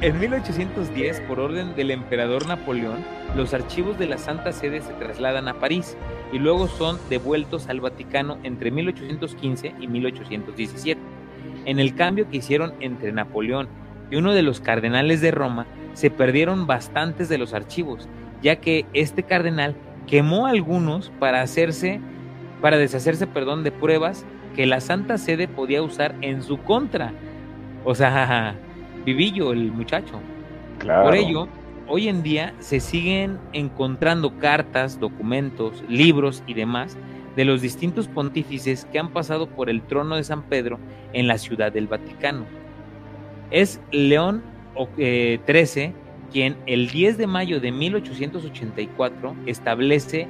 en 1810, por orden del emperador Napoleón, los archivos de la Santa Sede se trasladan a París y luego son devueltos al Vaticano entre 1815 y 1817. En el cambio que hicieron entre Napoleón y uno de los cardenales de Roma, se perdieron bastantes de los archivos, ya que este cardenal quemó algunos para hacerse para deshacerse, perdón, de pruebas que la Santa Sede podía usar en su contra o sea, vivillo el muchacho. Por ello, hoy en día se siguen encontrando cartas, documentos, libros y demás de los distintos pontífices que han pasado por el trono de San Pedro en la ciudad del Vaticano. Es León eh, quien el 10 de mayo de 1884 establece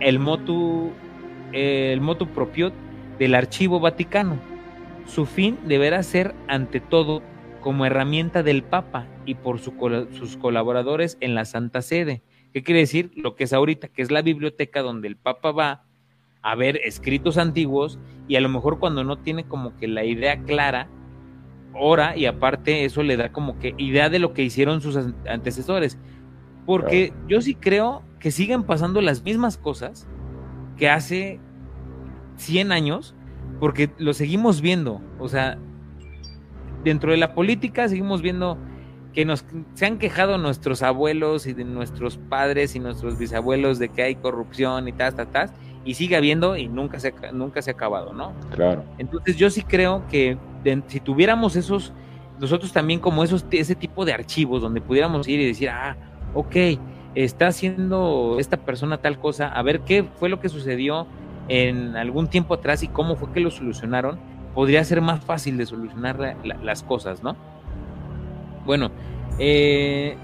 el motu, el motu propio del Archivo Vaticano, su fin deberá ser, ante todo, como herramienta del Papa y por sus colaboradores en la Santa Sede. ¿Qué quiere decir? Lo que es ahorita, que es la biblioteca donde el Papa va a ver escritos antiguos y a lo mejor cuando no tiene como que la idea clara, ora y aparte eso le da como que idea de lo que hicieron sus antecesores. Porque yo sí creo que siguen pasando las mismas cosas que hace 100 años porque lo seguimos viendo, o sea, dentro de la política seguimos viendo que nos se han quejado nuestros abuelos y de nuestros padres y nuestros bisabuelos de que hay corrupción y tal, tal, tal, y sigue habiendo y nunca se, nunca se ha acabado, ¿no? Claro. Entonces yo sí creo que si tuviéramos esos, nosotros también como esos, ese tipo de archivos donde pudiéramos ir y decir, ah, ok, está haciendo esta persona tal cosa, a ver qué fue lo que sucedió en algún tiempo atrás y cómo fue que lo solucionaron, podría ser más fácil de solucionar las cosas, ¿no? Bueno, eh,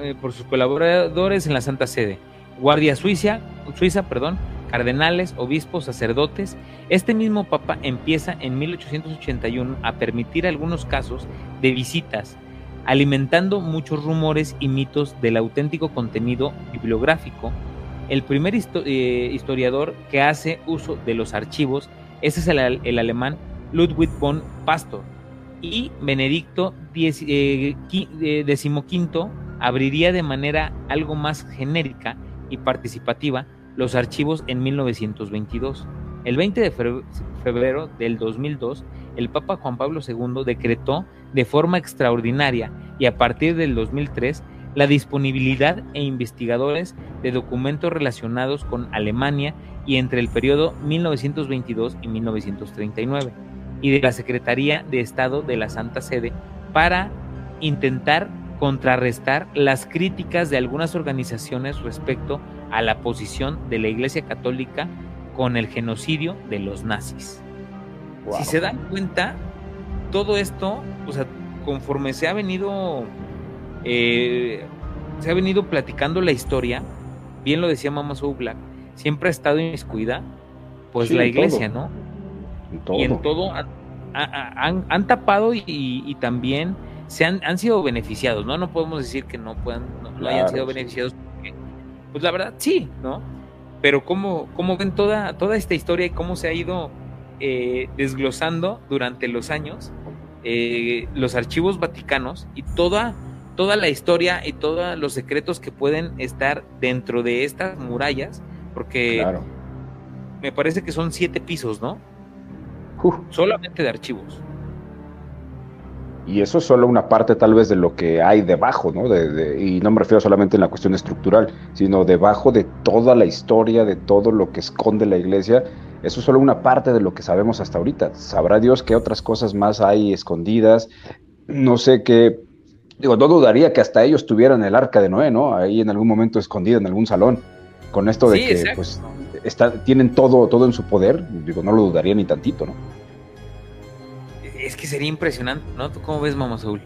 eh, por sus colaboradores en la Santa Sede, Guardia Suiza, Suiza, perdón, cardenales, obispos, sacerdotes. Este mismo papa empieza en 1881 a permitir algunos casos de visitas, alimentando muchos rumores y mitos del auténtico contenido bibliográfico. El primer eh, historiador que hace uso de los archivos ese es el, alemán Ludwig von Pastor. Y Benedicto XV eh, abriría de manera algo más genérica y participativa los archivos en 1922. El 20 de febrero del 2002, el Papa Juan Pablo II decretó de forma extraordinaria y a partir del 2003 la disponibilidad e investigadores de documentos relacionados con Alemania y entre el periodo 1922 y 1939 y de la Secretaría de Estado de la Santa Sede para intentar contrarrestar las críticas de algunas organizaciones respecto a la posición de la Iglesia Católica con el genocidio de los nazis. Si se dan cuenta, todo esto, o sea, conforme se ha venido eh, se ha venido platicando la historia, bien lo decía Mama Soul Black, siempre ha estado inmiscuida, pues la iglesia, ¿no? Y en todo han, tapado y, también se han, han, sido beneficiados, ¿no? No podemos decir que no puedan, no, hayan sido beneficiados, pues la verdad sí, ¿no? Pero cómo, cómo ven toda, toda esta historia y cómo se ha ido eh, desglosando durante los años eh, los archivos vaticanos y toda toda la historia y todos los secretos que pueden estar dentro de estas murallas, porque me parece que son siete pisos, ¿no? Solamente de archivos. Y eso es solo una parte tal vez de lo que hay debajo, ¿no? De, y no me refiero solamente en la cuestión estructural, sino debajo de toda la historia, de todo lo que esconde la iglesia. Eso es solo una parte de lo que sabemos hasta ahorita. Sabrá Dios qué otras cosas más hay escondidas. No sé qué Digo, no dudaría que hasta ellos tuvieran el arca de Noé, ¿no? Ahí en algún momento escondida en algún salón. Con esto de que pues está, tienen todo, todo en su poder, digo, no lo dudaría ni tantito, ¿no? Es que sería impresionante, ¿no? ¿Tú cómo ves, Mamá Saúl?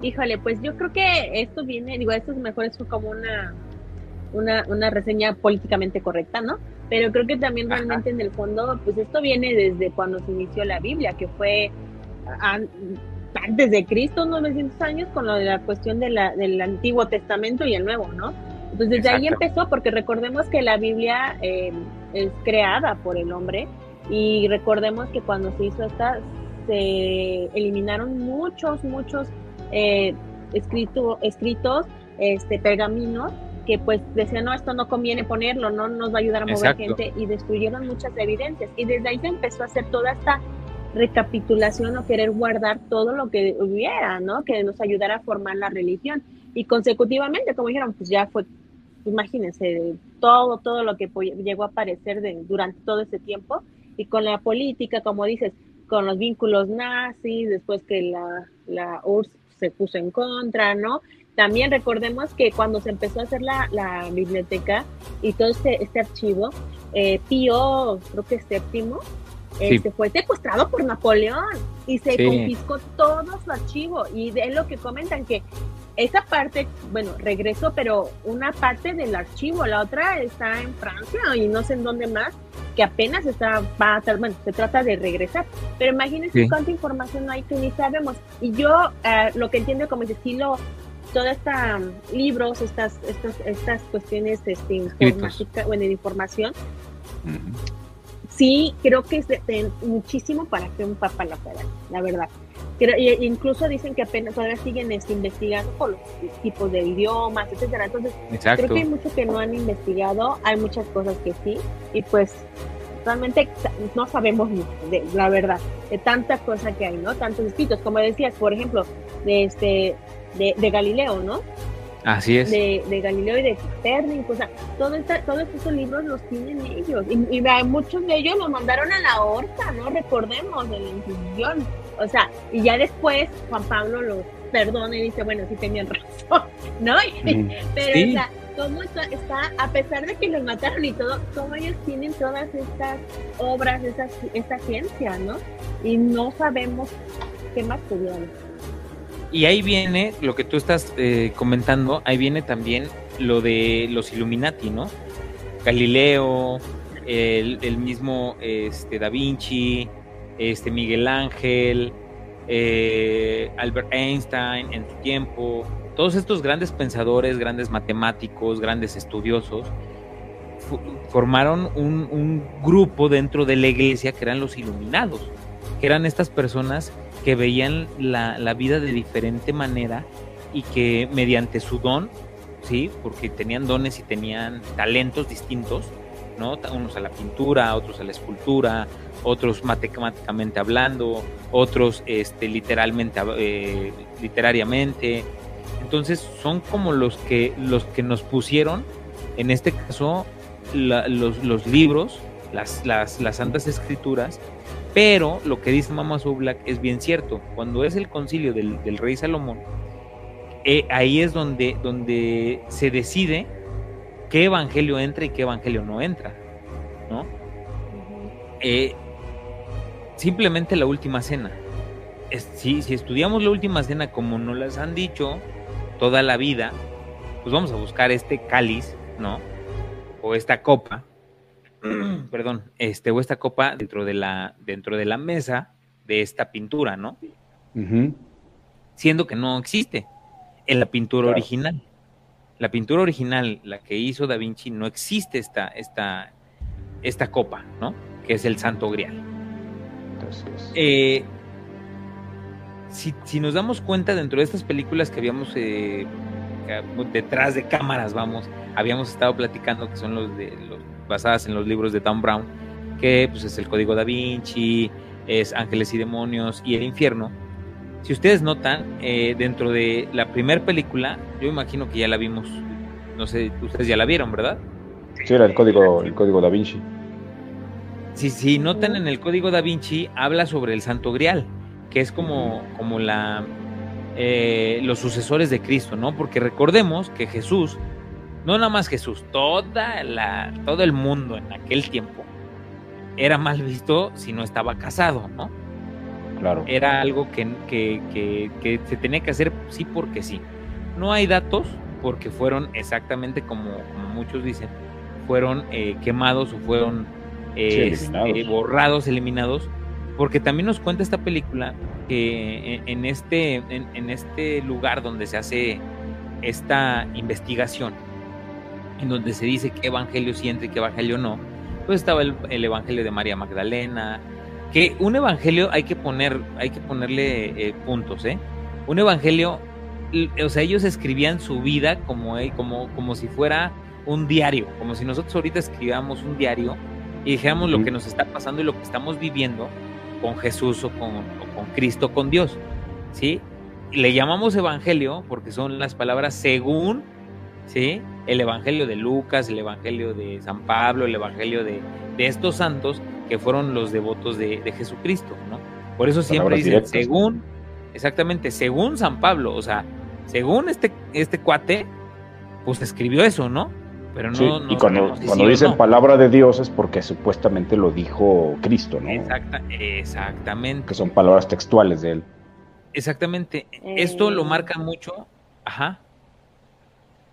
Híjole, pues yo creo que esto viene, digo, esto es mejor es como una, una, una reseña políticamente correcta, ¿no? Pero creo que también realmente en el fondo, pues esto viene desde cuando se inició la Biblia, que fue antes de Cristo, 900 años, con lo de la cuestión de la, del Antiguo Testamento y el Nuevo, ¿no? Entonces desde ahí empezó, porque recordemos que la Biblia eh, es creada por el hombre y recordemos que cuando se hizo esta, se eliminaron muchos, muchos eh, escrito, escritos, este, pergaminos, que pues decían, no, esto no conviene ponerlo, no nos va a ayudar a mover gente, y destruyeron muchas evidencias. Y desde ahí se empezó a hacer toda esta recapitulación o querer guardar todo lo que hubiera, ¿no? Que nos ayudara a formar la religión. Y consecutivamente, como dijeron, pues ya fue, imagínense, todo, todo lo que llegó a aparecer de, durante todo ese tiempo. Y con la política, como dices, con los vínculos nazis, después que la, la URSS se puso en contra, ¿no? También recordemos que cuando se empezó a hacer la, la biblioteca y todo este, este archivo, eh, Pío, creo que séptimo, este, fue secuestrado por Napoleón y se confiscó todo su archivo. Y de lo que comentan que esa parte, bueno, regresó, pero una parte del archivo, la otra está en Francia y no sé en dónde más, que apenas está, va a bueno, se trata de regresar. Pero imagínense cuánta información hay que ni sabemos. Y yo eh, lo que entiendo como ese estilo toda esta um, libros, estas, estas, estas cuestiones este, informática, bueno, de información, sí creo que es de, muchísimo para que un papa lo pueda, la verdad. incluso dicen que apenas todavía siguen este, investigando por los tipos de idiomas, etcétera. Entonces, creo que hay mucho que no han investigado, hay muchas cosas que sí, y pues realmente no sabemos de la verdad, de tantas cosas que hay, ¿no? Tantos escritos, como decías, por ejemplo, de este de, Galileo, ¿no? Así es. De, de Galileo y de Copérnico, o sea, todo todos estos libros los tienen ellos. Y, muchos de ellos los mandaron a la horca, ¿no? Recordemos, de la Inquisición. O sea, y ya después Juan Pablo los perdona y dice, bueno, sí tenían razón, ¿no? Pero, o sea, cómo está, a pesar de que los mataron y todo, cómo ellos tienen todas estas obras, esa, esta ciencia, ¿no? Y no sabemos qué más tuvieron. Y ahí viene lo que tú estás eh, comentando, ahí viene también lo de los Illuminati, ¿no? Galileo, el, mismo este, Da Vinci, este, Miguel Ángel, eh, Albert Einstein en su tiempo, todos estos grandes pensadores, grandes matemáticos, grandes estudiosos, formaron un, un, grupo dentro de la iglesia que eran los iluminados, que eran estas personas que veían la, vida de diferente manera y que mediante su don, ¿sí? porque tenían dones y tenían talentos distintos, ¿no? unos a la pintura, otros a la escultura, otros matemáticamente hablando, otros este, literalmente, eh, literariamente. Entonces son como los que, los que nos pusieron, en este caso, los, los, libros, las, las, las santas escrituras, pero lo que dice Mama Black es bien cierto. Cuando es el concilio del, rey Salomón, eh, ahí es donde, donde se decide qué evangelio entra y qué evangelio no entra. ¿no? Eh, simplemente la última cena. si, si estudiamos la última cena como nos las han dicho toda la vida, pues vamos a buscar este cáliz, ¿no? O esta copa perdón, este, o esta copa dentro de la, dentro de la mesa de esta pintura, ¿no? Siendo que no existe en la pintura original. La pintura original, la que hizo Da Vinci, no existe esta, esta, esta copa, ¿no? Que es el Santo Grial. Eh, si, nos damos cuenta dentro de estas películas que habíamos eh, detrás de cámaras, vamos, habíamos estado platicando que son los de los basadas en los libros de Dan Brown, que pues, es el Código da Vinci, es Ángeles y Demonios y el Infierno. Si ustedes notan, eh, dentro de la primera película, yo imagino que ya la vimos, no sé, ustedes ya la vieron, ¿verdad? Sí, era el Código, el código da Vinci. Si, si notan en el Código da Vinci, habla sobre el Santo Grial, que es como, como la, eh, los sucesores de Cristo, ¿no? Porque recordemos que Jesús no nada más Jesús, toda la, todo el mundo en aquel tiempo era mal visto si no estaba casado, ¿no? Claro. Era algo que, que, se tenía que hacer sí porque sí. No hay datos porque fueron exactamente como, muchos dicen, fueron eh, quemados o fueron eh, este, borrados, eliminados, porque también nos cuenta esta película que en, este, en, en este lugar donde se hace esta investigación, en donde se dice qué evangelio siente y qué evangelio no, pues estaba el, evangelio de María Magdalena, que un evangelio hay que poner, hay que ponerle eh, puntos, ¿eh? Un evangelio, o sea, ellos escribían su vida como, como, como si fuera un diario, como si nosotros ahorita escribamos un diario y dijéramos lo que nos está pasando y lo que estamos viviendo con Jesús o con, o con Cristo, con Dios, ¿sí? Le llamamos evangelio porque son las palabras según ¿sí? El Evangelio de Lucas, el Evangelio de San Pablo, el Evangelio de, estos santos que fueron los devotos de, Jesucristo, ¿no? Por eso siempre dicen, según, exactamente, según San Pablo, o sea, según este, este cuate, pues escribió eso, ¿no? Pero no, y cuando, dicen palabra de Dios es porque supuestamente lo dijo Cristo, ¿no? exactamente. Que son palabras textuales de él. Exactamente. Esto lo marca mucho. Ajá.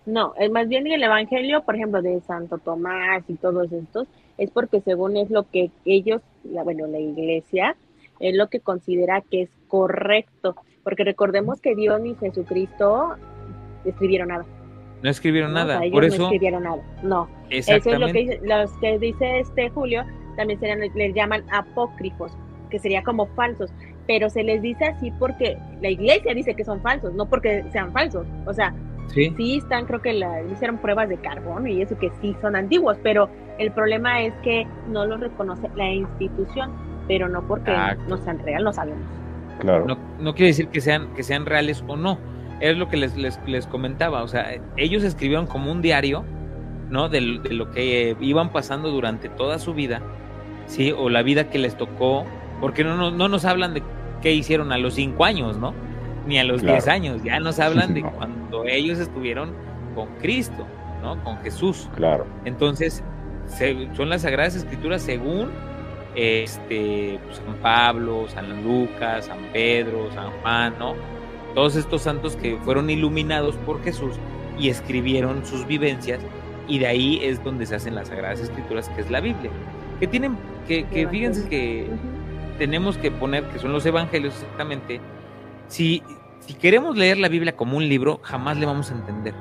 No, es más bien el Evangelio, por ejemplo, de Santo Tomás y todos estos, es porque según es lo que ellos, la, bueno, la iglesia, es lo que considera que es correcto, porque recordemos que Dios ni Jesucristo escribieron nada. No escribieron nada, por eso. No escribieron nada, no. Eso es lo que los que dice este Julio, también se les llaman apócrifos, que sería como falsos, pero se les dice así porque la iglesia dice que son falsos, no porque sean falsos. O sea, Sí. están, creo que la, hicieron pruebas de carbono y eso que sí son antiguos, pero el problema es que no los reconoce la institución, pero no porque no sean reales, no sabemos. Claro. No, quiere decir que sean, que sean reales o no. es lo que les, les, comentaba, o sea, ellos escribieron como un diario, ¿no? De, lo que iban pasando durante toda su vida, ¿sí? O la vida que les tocó, porque no, no, nos hablan de qué hicieron a los cinco años, ¿no? Ni a los diez años, ya nos hablan de cuando ellos estuvieron con Cristo, ¿no? Con Jesús. Claro. Entonces, son las Sagradas Escrituras según este, pues, San Pablo, San Lucas, San Pedro, San Juan, ¿no? Todos estos santos que fueron iluminados por Jesús y escribieron sus vivencias y de ahí es donde se hacen las Sagradas Escrituras, que es la Biblia. Que tienen, que, que fíjense que tenemos que poner, que son los evangelios exactamente, si, si queremos leer la Biblia como un libro, jamás le vamos a entender.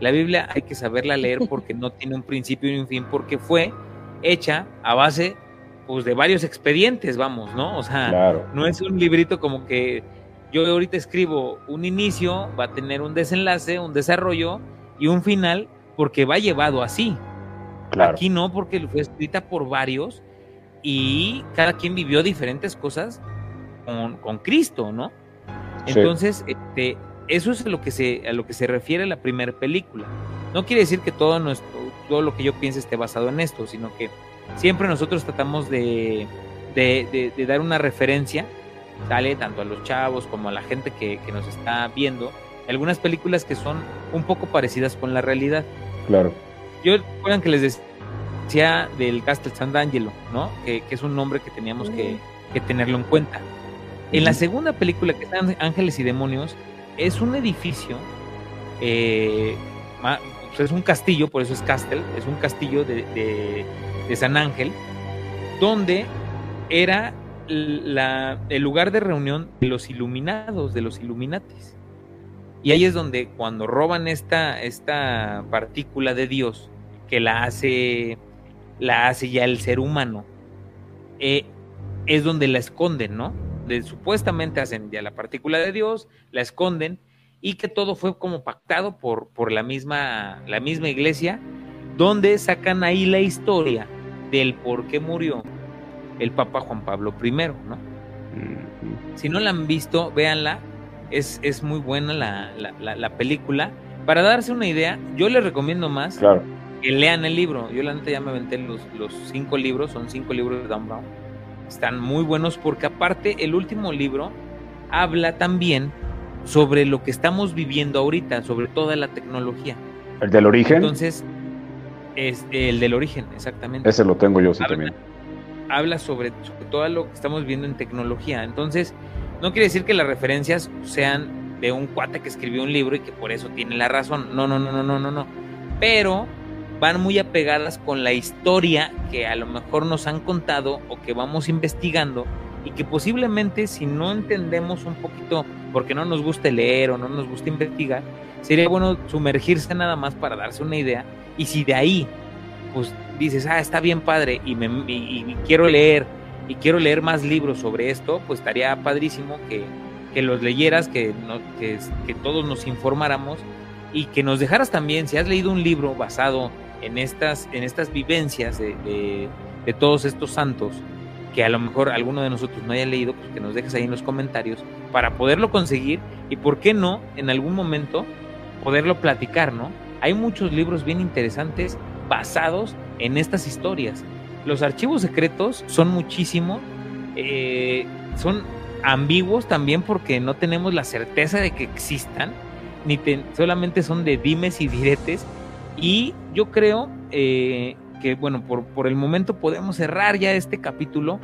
La Biblia hay que saberla leer porque no tiene un principio y un fin, porque fue hecha a base pues, de varios expedientes, vamos, ¿no? O sea, no es un librito como que yo ahorita escribo un inicio, va a tener un desenlace, un desarrollo y un final, porque va llevado así. Aquí no, porque fue escrita por varios y cada quien vivió diferentes cosas con, con Cristo, ¿no? Entonces, este, eso es a lo que se, a lo que se refiere la primera película. No quiere decir que todo nuestro, todo lo que yo piense esté basado en esto, sino que siempre nosotros tratamos de, de, dar una referencia, ¿sale? Tanto a los chavos como a la gente que, nos está viendo, algunas películas que son un poco parecidas con la realidad. Claro. Yo recuerdan que les decía del Castle Sant'Angelo, ¿no? Que, que, es un nombre que teníamos que, que tenerlo en cuenta. En la segunda película, que están Ángeles y Demonios, es un edificio, eh, es un castillo, por eso es Castle, es un castillo de, San Ángel, donde era el lugar de reunión de los iluminados, de los Illuminatis. Y ahí es donde cuando roban esta, esta partícula de Dios, que la hace, la hace ya el ser humano, eh, es donde la esconden, ¿no? Supuestamente hacen ya la partícula de Dios, la esconden y que todo fue como pactado por, por la, misma, la misma iglesia, donde sacan ahí la historia del por qué murió el Papa Juan Pablo I, ¿no? Si no la han visto, véanla, es, es muy buena la, película. Para darse una idea, yo les recomiendo más que lean el libro. Yo la neta ya me aventé los, los cinco libros, son cinco libros de Dan Brown están muy buenos porque aparte el último libro habla también sobre lo que estamos viviendo ahorita, sobre toda la tecnología. ¿El del origen? Entonces, es el del origen, exactamente. Ese lo tengo yo sí también. Habla sobre, todo lo que estamos viendo en tecnología. Entonces, no quiere decir que las referencias sean de un cuate que escribió un libro y que por eso tiene la razón. No, no, no, no, no, no, no. Pero van muy apegadas con la historia que a lo mejor nos han contado o que vamos investigando y que posiblemente si no entendemos un poquito porque no nos gusta leer o no nos gusta investigar, sería bueno sumergirse nada más para darse una idea. Y si de ahí pues dices, ah, está bien padre y, me, quiero leer y quiero leer más libros sobre esto, pues estaría padrísimo que, que los leyeras, que, que, que todos nos informáramos y que nos dejaras también, si has leído un libro basado en estas, en estas vivencias de, todos estos santos, que a lo mejor alguno de nosotros no haya leído, pues que nos dejes ahí en los comentarios para poderlo conseguir y por qué no, en algún momento, poderlo platicar, ¿no? Hay muchos libros bien interesantes basados en estas historias. Los archivos secretos son muchísimo, eh, son ambiguos también porque no tenemos la certeza de que existan, ni solamente son de dimes y diretes, y yo creo eh, que, bueno, por, por el momento podemos cerrar ya este capítulo,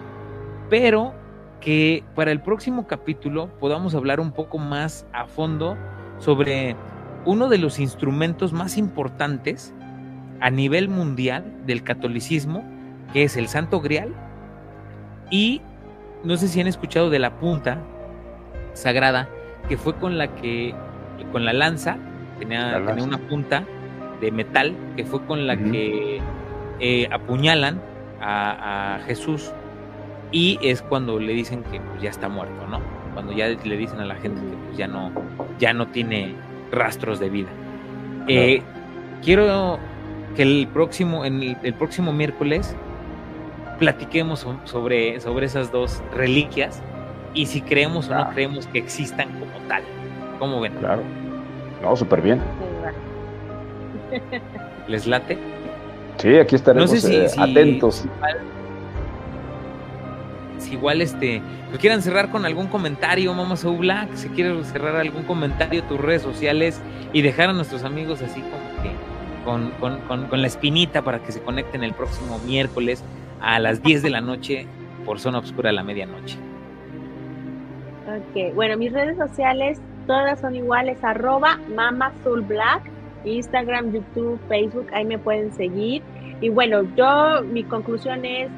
pero que para el próximo capítulo podamos hablar un poco más a fondo sobre uno de los instrumentos más importantes a nivel mundial del catolicismo, que es el Santo Grial. Y no sé si han escuchado de la punta sagrada, que fue con la que, con la lanza, tenía, tenía una punta de metal, que fue con la que eh, apuñalan a, Jesús y es cuando le dicen que pues, ya está muerto, ¿no? Cuando ya le dicen a la gente que pues, ya no, ya no tiene rastros de vida. Eh, quiero que el próximo, en el, próximo miércoles platiquemos sobre, sobre esas dos reliquias y si creemos o no creemos que existan como tal. ¿Cómo ven? Claro. No, súper bien. ¿Les late? Sí, aquí estaremos eh, atentos. Si igual, este, pues quieran cerrar con algún comentario, Mama So Black, si quieres cerrar algún comentario, tus redes sociales y dejar a nuestros amigos así como que con, con, con la espinita para que se conecten el próximo miércoles a las 10 de la noche por Zona Obscura a la medianoche. Ok, bueno, mis redes sociales todas son iguales, arroba Black, Instagram, YouTube, Facebook, ahí me pueden seguir. Y bueno, yo, mi conclusión es,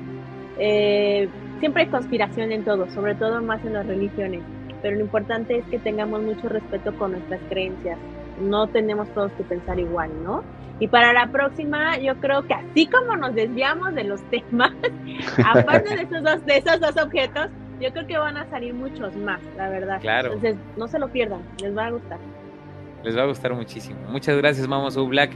eh, siempre hay conspiración en todo, sobre todo más en las religiones, pero lo importante es que tengamos mucho respeto con nuestras creencias. No tenemos todos que pensar igual, ¿no? Y para la próxima, yo creo que así como nos desviamos de los temas, aparte de esos dos, de esos dos objetos, yo creo que van a salir muchos más, la verdad. Claro. Entonces, no se lo pierdan, les va a gustar. Les va a gustar muchísimo. Muchas gracias, Mama So Black.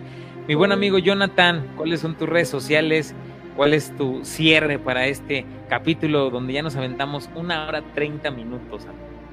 Mi buen amigo Jonathan, ¿cuáles son tus redes sociales? ¿Cuál es tu cierre para este capítulo donde ya nos aventamos una hora treinta minutos?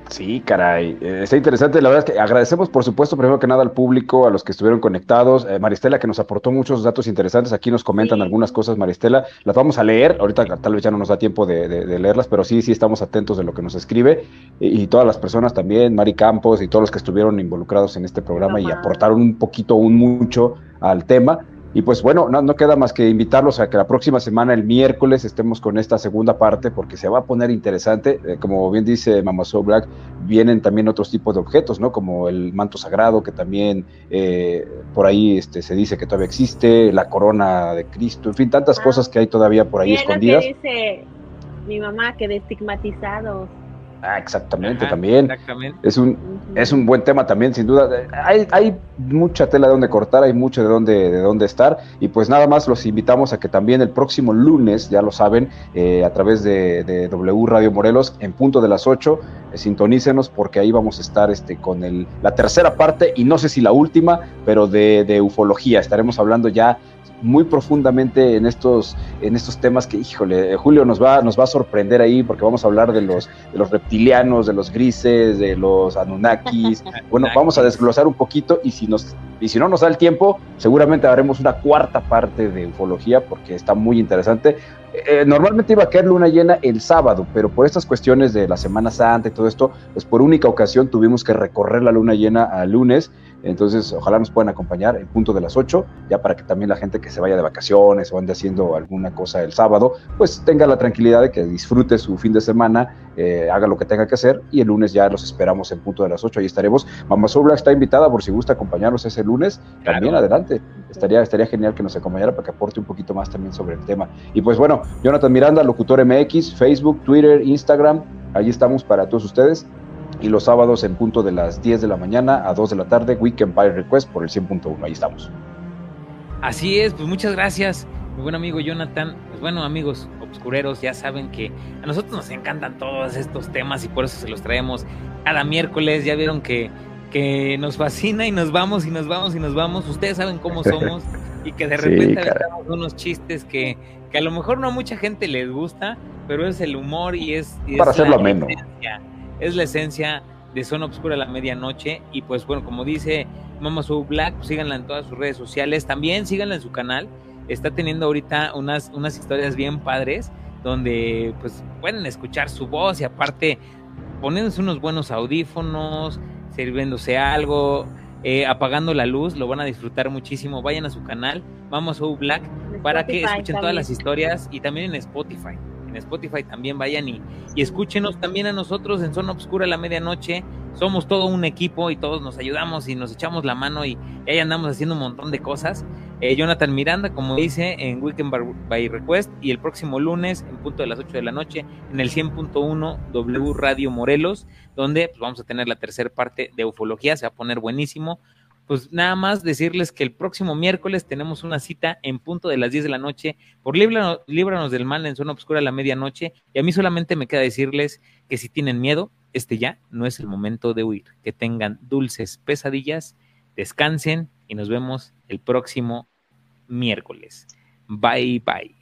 Sí, caray, eh, está interesante. La verdad es que agradecemos, por supuesto, primero que nada al público, a los que estuvieron conectados. Eh, Maristela, que nos aportó muchos datos interesantes. Aquí nos comentan algunas cosas, Maristela. Las vamos a leer. Ahorita tal vez ya no nos da tiempo de, leerlas, pero sí, sí estamos atentos de lo que nos escribe. Y, todas las personas también, Mari Campos y todos los que estuvieron involucrados en este programa y aportaron un poquito, un mucho al tema. Y pues bueno, no, queda más que invitarlos a que la próxima semana, el miércoles, estemos con esta segunda parte porque se va a poner interesante. Eh, como bien dice Mamazo Black, vienen también otros tipos de objetos, ¿no? Como el manto sagrado, que también eh, por ahí este, se dice que todavía existe, la corona de Cristo, en fin, tantas ah. cosas que hay todavía por ahí escondidas. dice mi mamá que de estigmatizados Ah, exactamente, también. Es un, es un buen tema también, sin duda. Hay, hay mucha tela de donde cortar, hay mucho de dónde, de dónde estar. Y pues nada más los invitamos a que también el próximo lunes, ya lo saben, eh, a través de, W Radio Morelos, en punto de las 8, eh, sintonícenos porque ahí vamos a estar este, con el, la tercera parte, y no sé si la última, pero de, de ufología. Estaremos hablando ya muy profundamente en estos, en estos temas que, híjole, Julio nos va, nos va a sorprender ahí porque vamos a hablar de los, de los reptilianos, de los grises, de los Anunnakis. bueno, vamos a desglosar un poquito y si, nos, y si no nos da el tiempo, seguramente haremos una cuarta parte de ufología porque está muy interesante. Eh, normalmente iba a caer luna llena el sábado, pero por estas cuestiones de la Semana Santa y todo esto, pues por única ocasión tuvimos que recorrer la luna llena al lunes entonces, ojalá nos puedan acompañar en punto de las 8, ya para que también la gente que se vaya de vacaciones o ande haciendo alguna cosa el sábado, pues tenga la tranquilidad de que disfrute su fin de semana, eh, haga lo que tenga que hacer y el lunes ya los esperamos en punto de las 8, ahí estaremos. Mamá Sobla está invitada por si gusta acompañarnos ese lunes, también adelante. Estaría, estaría genial que nos acompañara para que aporte un poquito más también sobre el tema. Y pues bueno, Jonathan Miranda, Locutor MX, Facebook, Twitter, Instagram, ahí estamos para todos ustedes y los sábados en punto de las 10 de la mañana a 2 de la tarde, Weekend by Request por el 100.1. Ahí estamos. Así es, pues muchas gracias, mi buen amigo Jonathan. Pues bueno, amigos obscureros, ya saben que a nosotros nos encantan todos estos temas y por eso se los traemos cada miércoles. Ya vieron que, que nos fascina y nos vamos y nos vamos y nos vamos. Ustedes saben cómo somos y que de repente sí, unos chistes que, que, a lo mejor no a mucha gente les gusta, pero es el humor y es... Para hacerlo ameno es la esencia de Zona Obscura a la medianoche. Y pues bueno, como dice Mama Soul Black, pues síganla en todas sus redes sociales. También síganla en su canal. Está teniendo ahorita unas, unas historias bien padres donde pues pueden escuchar su voz y aparte poniéndose unos buenos audífonos, sirviéndose algo, eh, apagando la luz, lo van a disfrutar muchísimo. Vayan a su canal, Mama Soul Black, para que escuchen todas las historias y también en Spotify. Spotify también vayan y, escúchenos también a nosotros en Zona Obscura la medianoche. Somos todo un equipo y todos nos ayudamos y nos echamos la mano y, ahí andamos haciendo un montón de cosas. Eh, Jonathan Miranda, como dice, en Weekend by Request y el próximo lunes en punto de las 8 de la noche en el 100.1 W Radio Morelos, donde pues, vamos a tener la tercera parte de ufología, se va a poner buenísimo pues nada más decirles que el próximo miércoles tenemos una cita en punto de las 10 de la noche por Líbranos, del Mal en Zona Obscura a la medianoche. Y a mí solamente me queda decirles que si tienen miedo, este ya no es el momento de huir. Que tengan dulces pesadillas, descansen y nos vemos el próximo miércoles. Bye bye.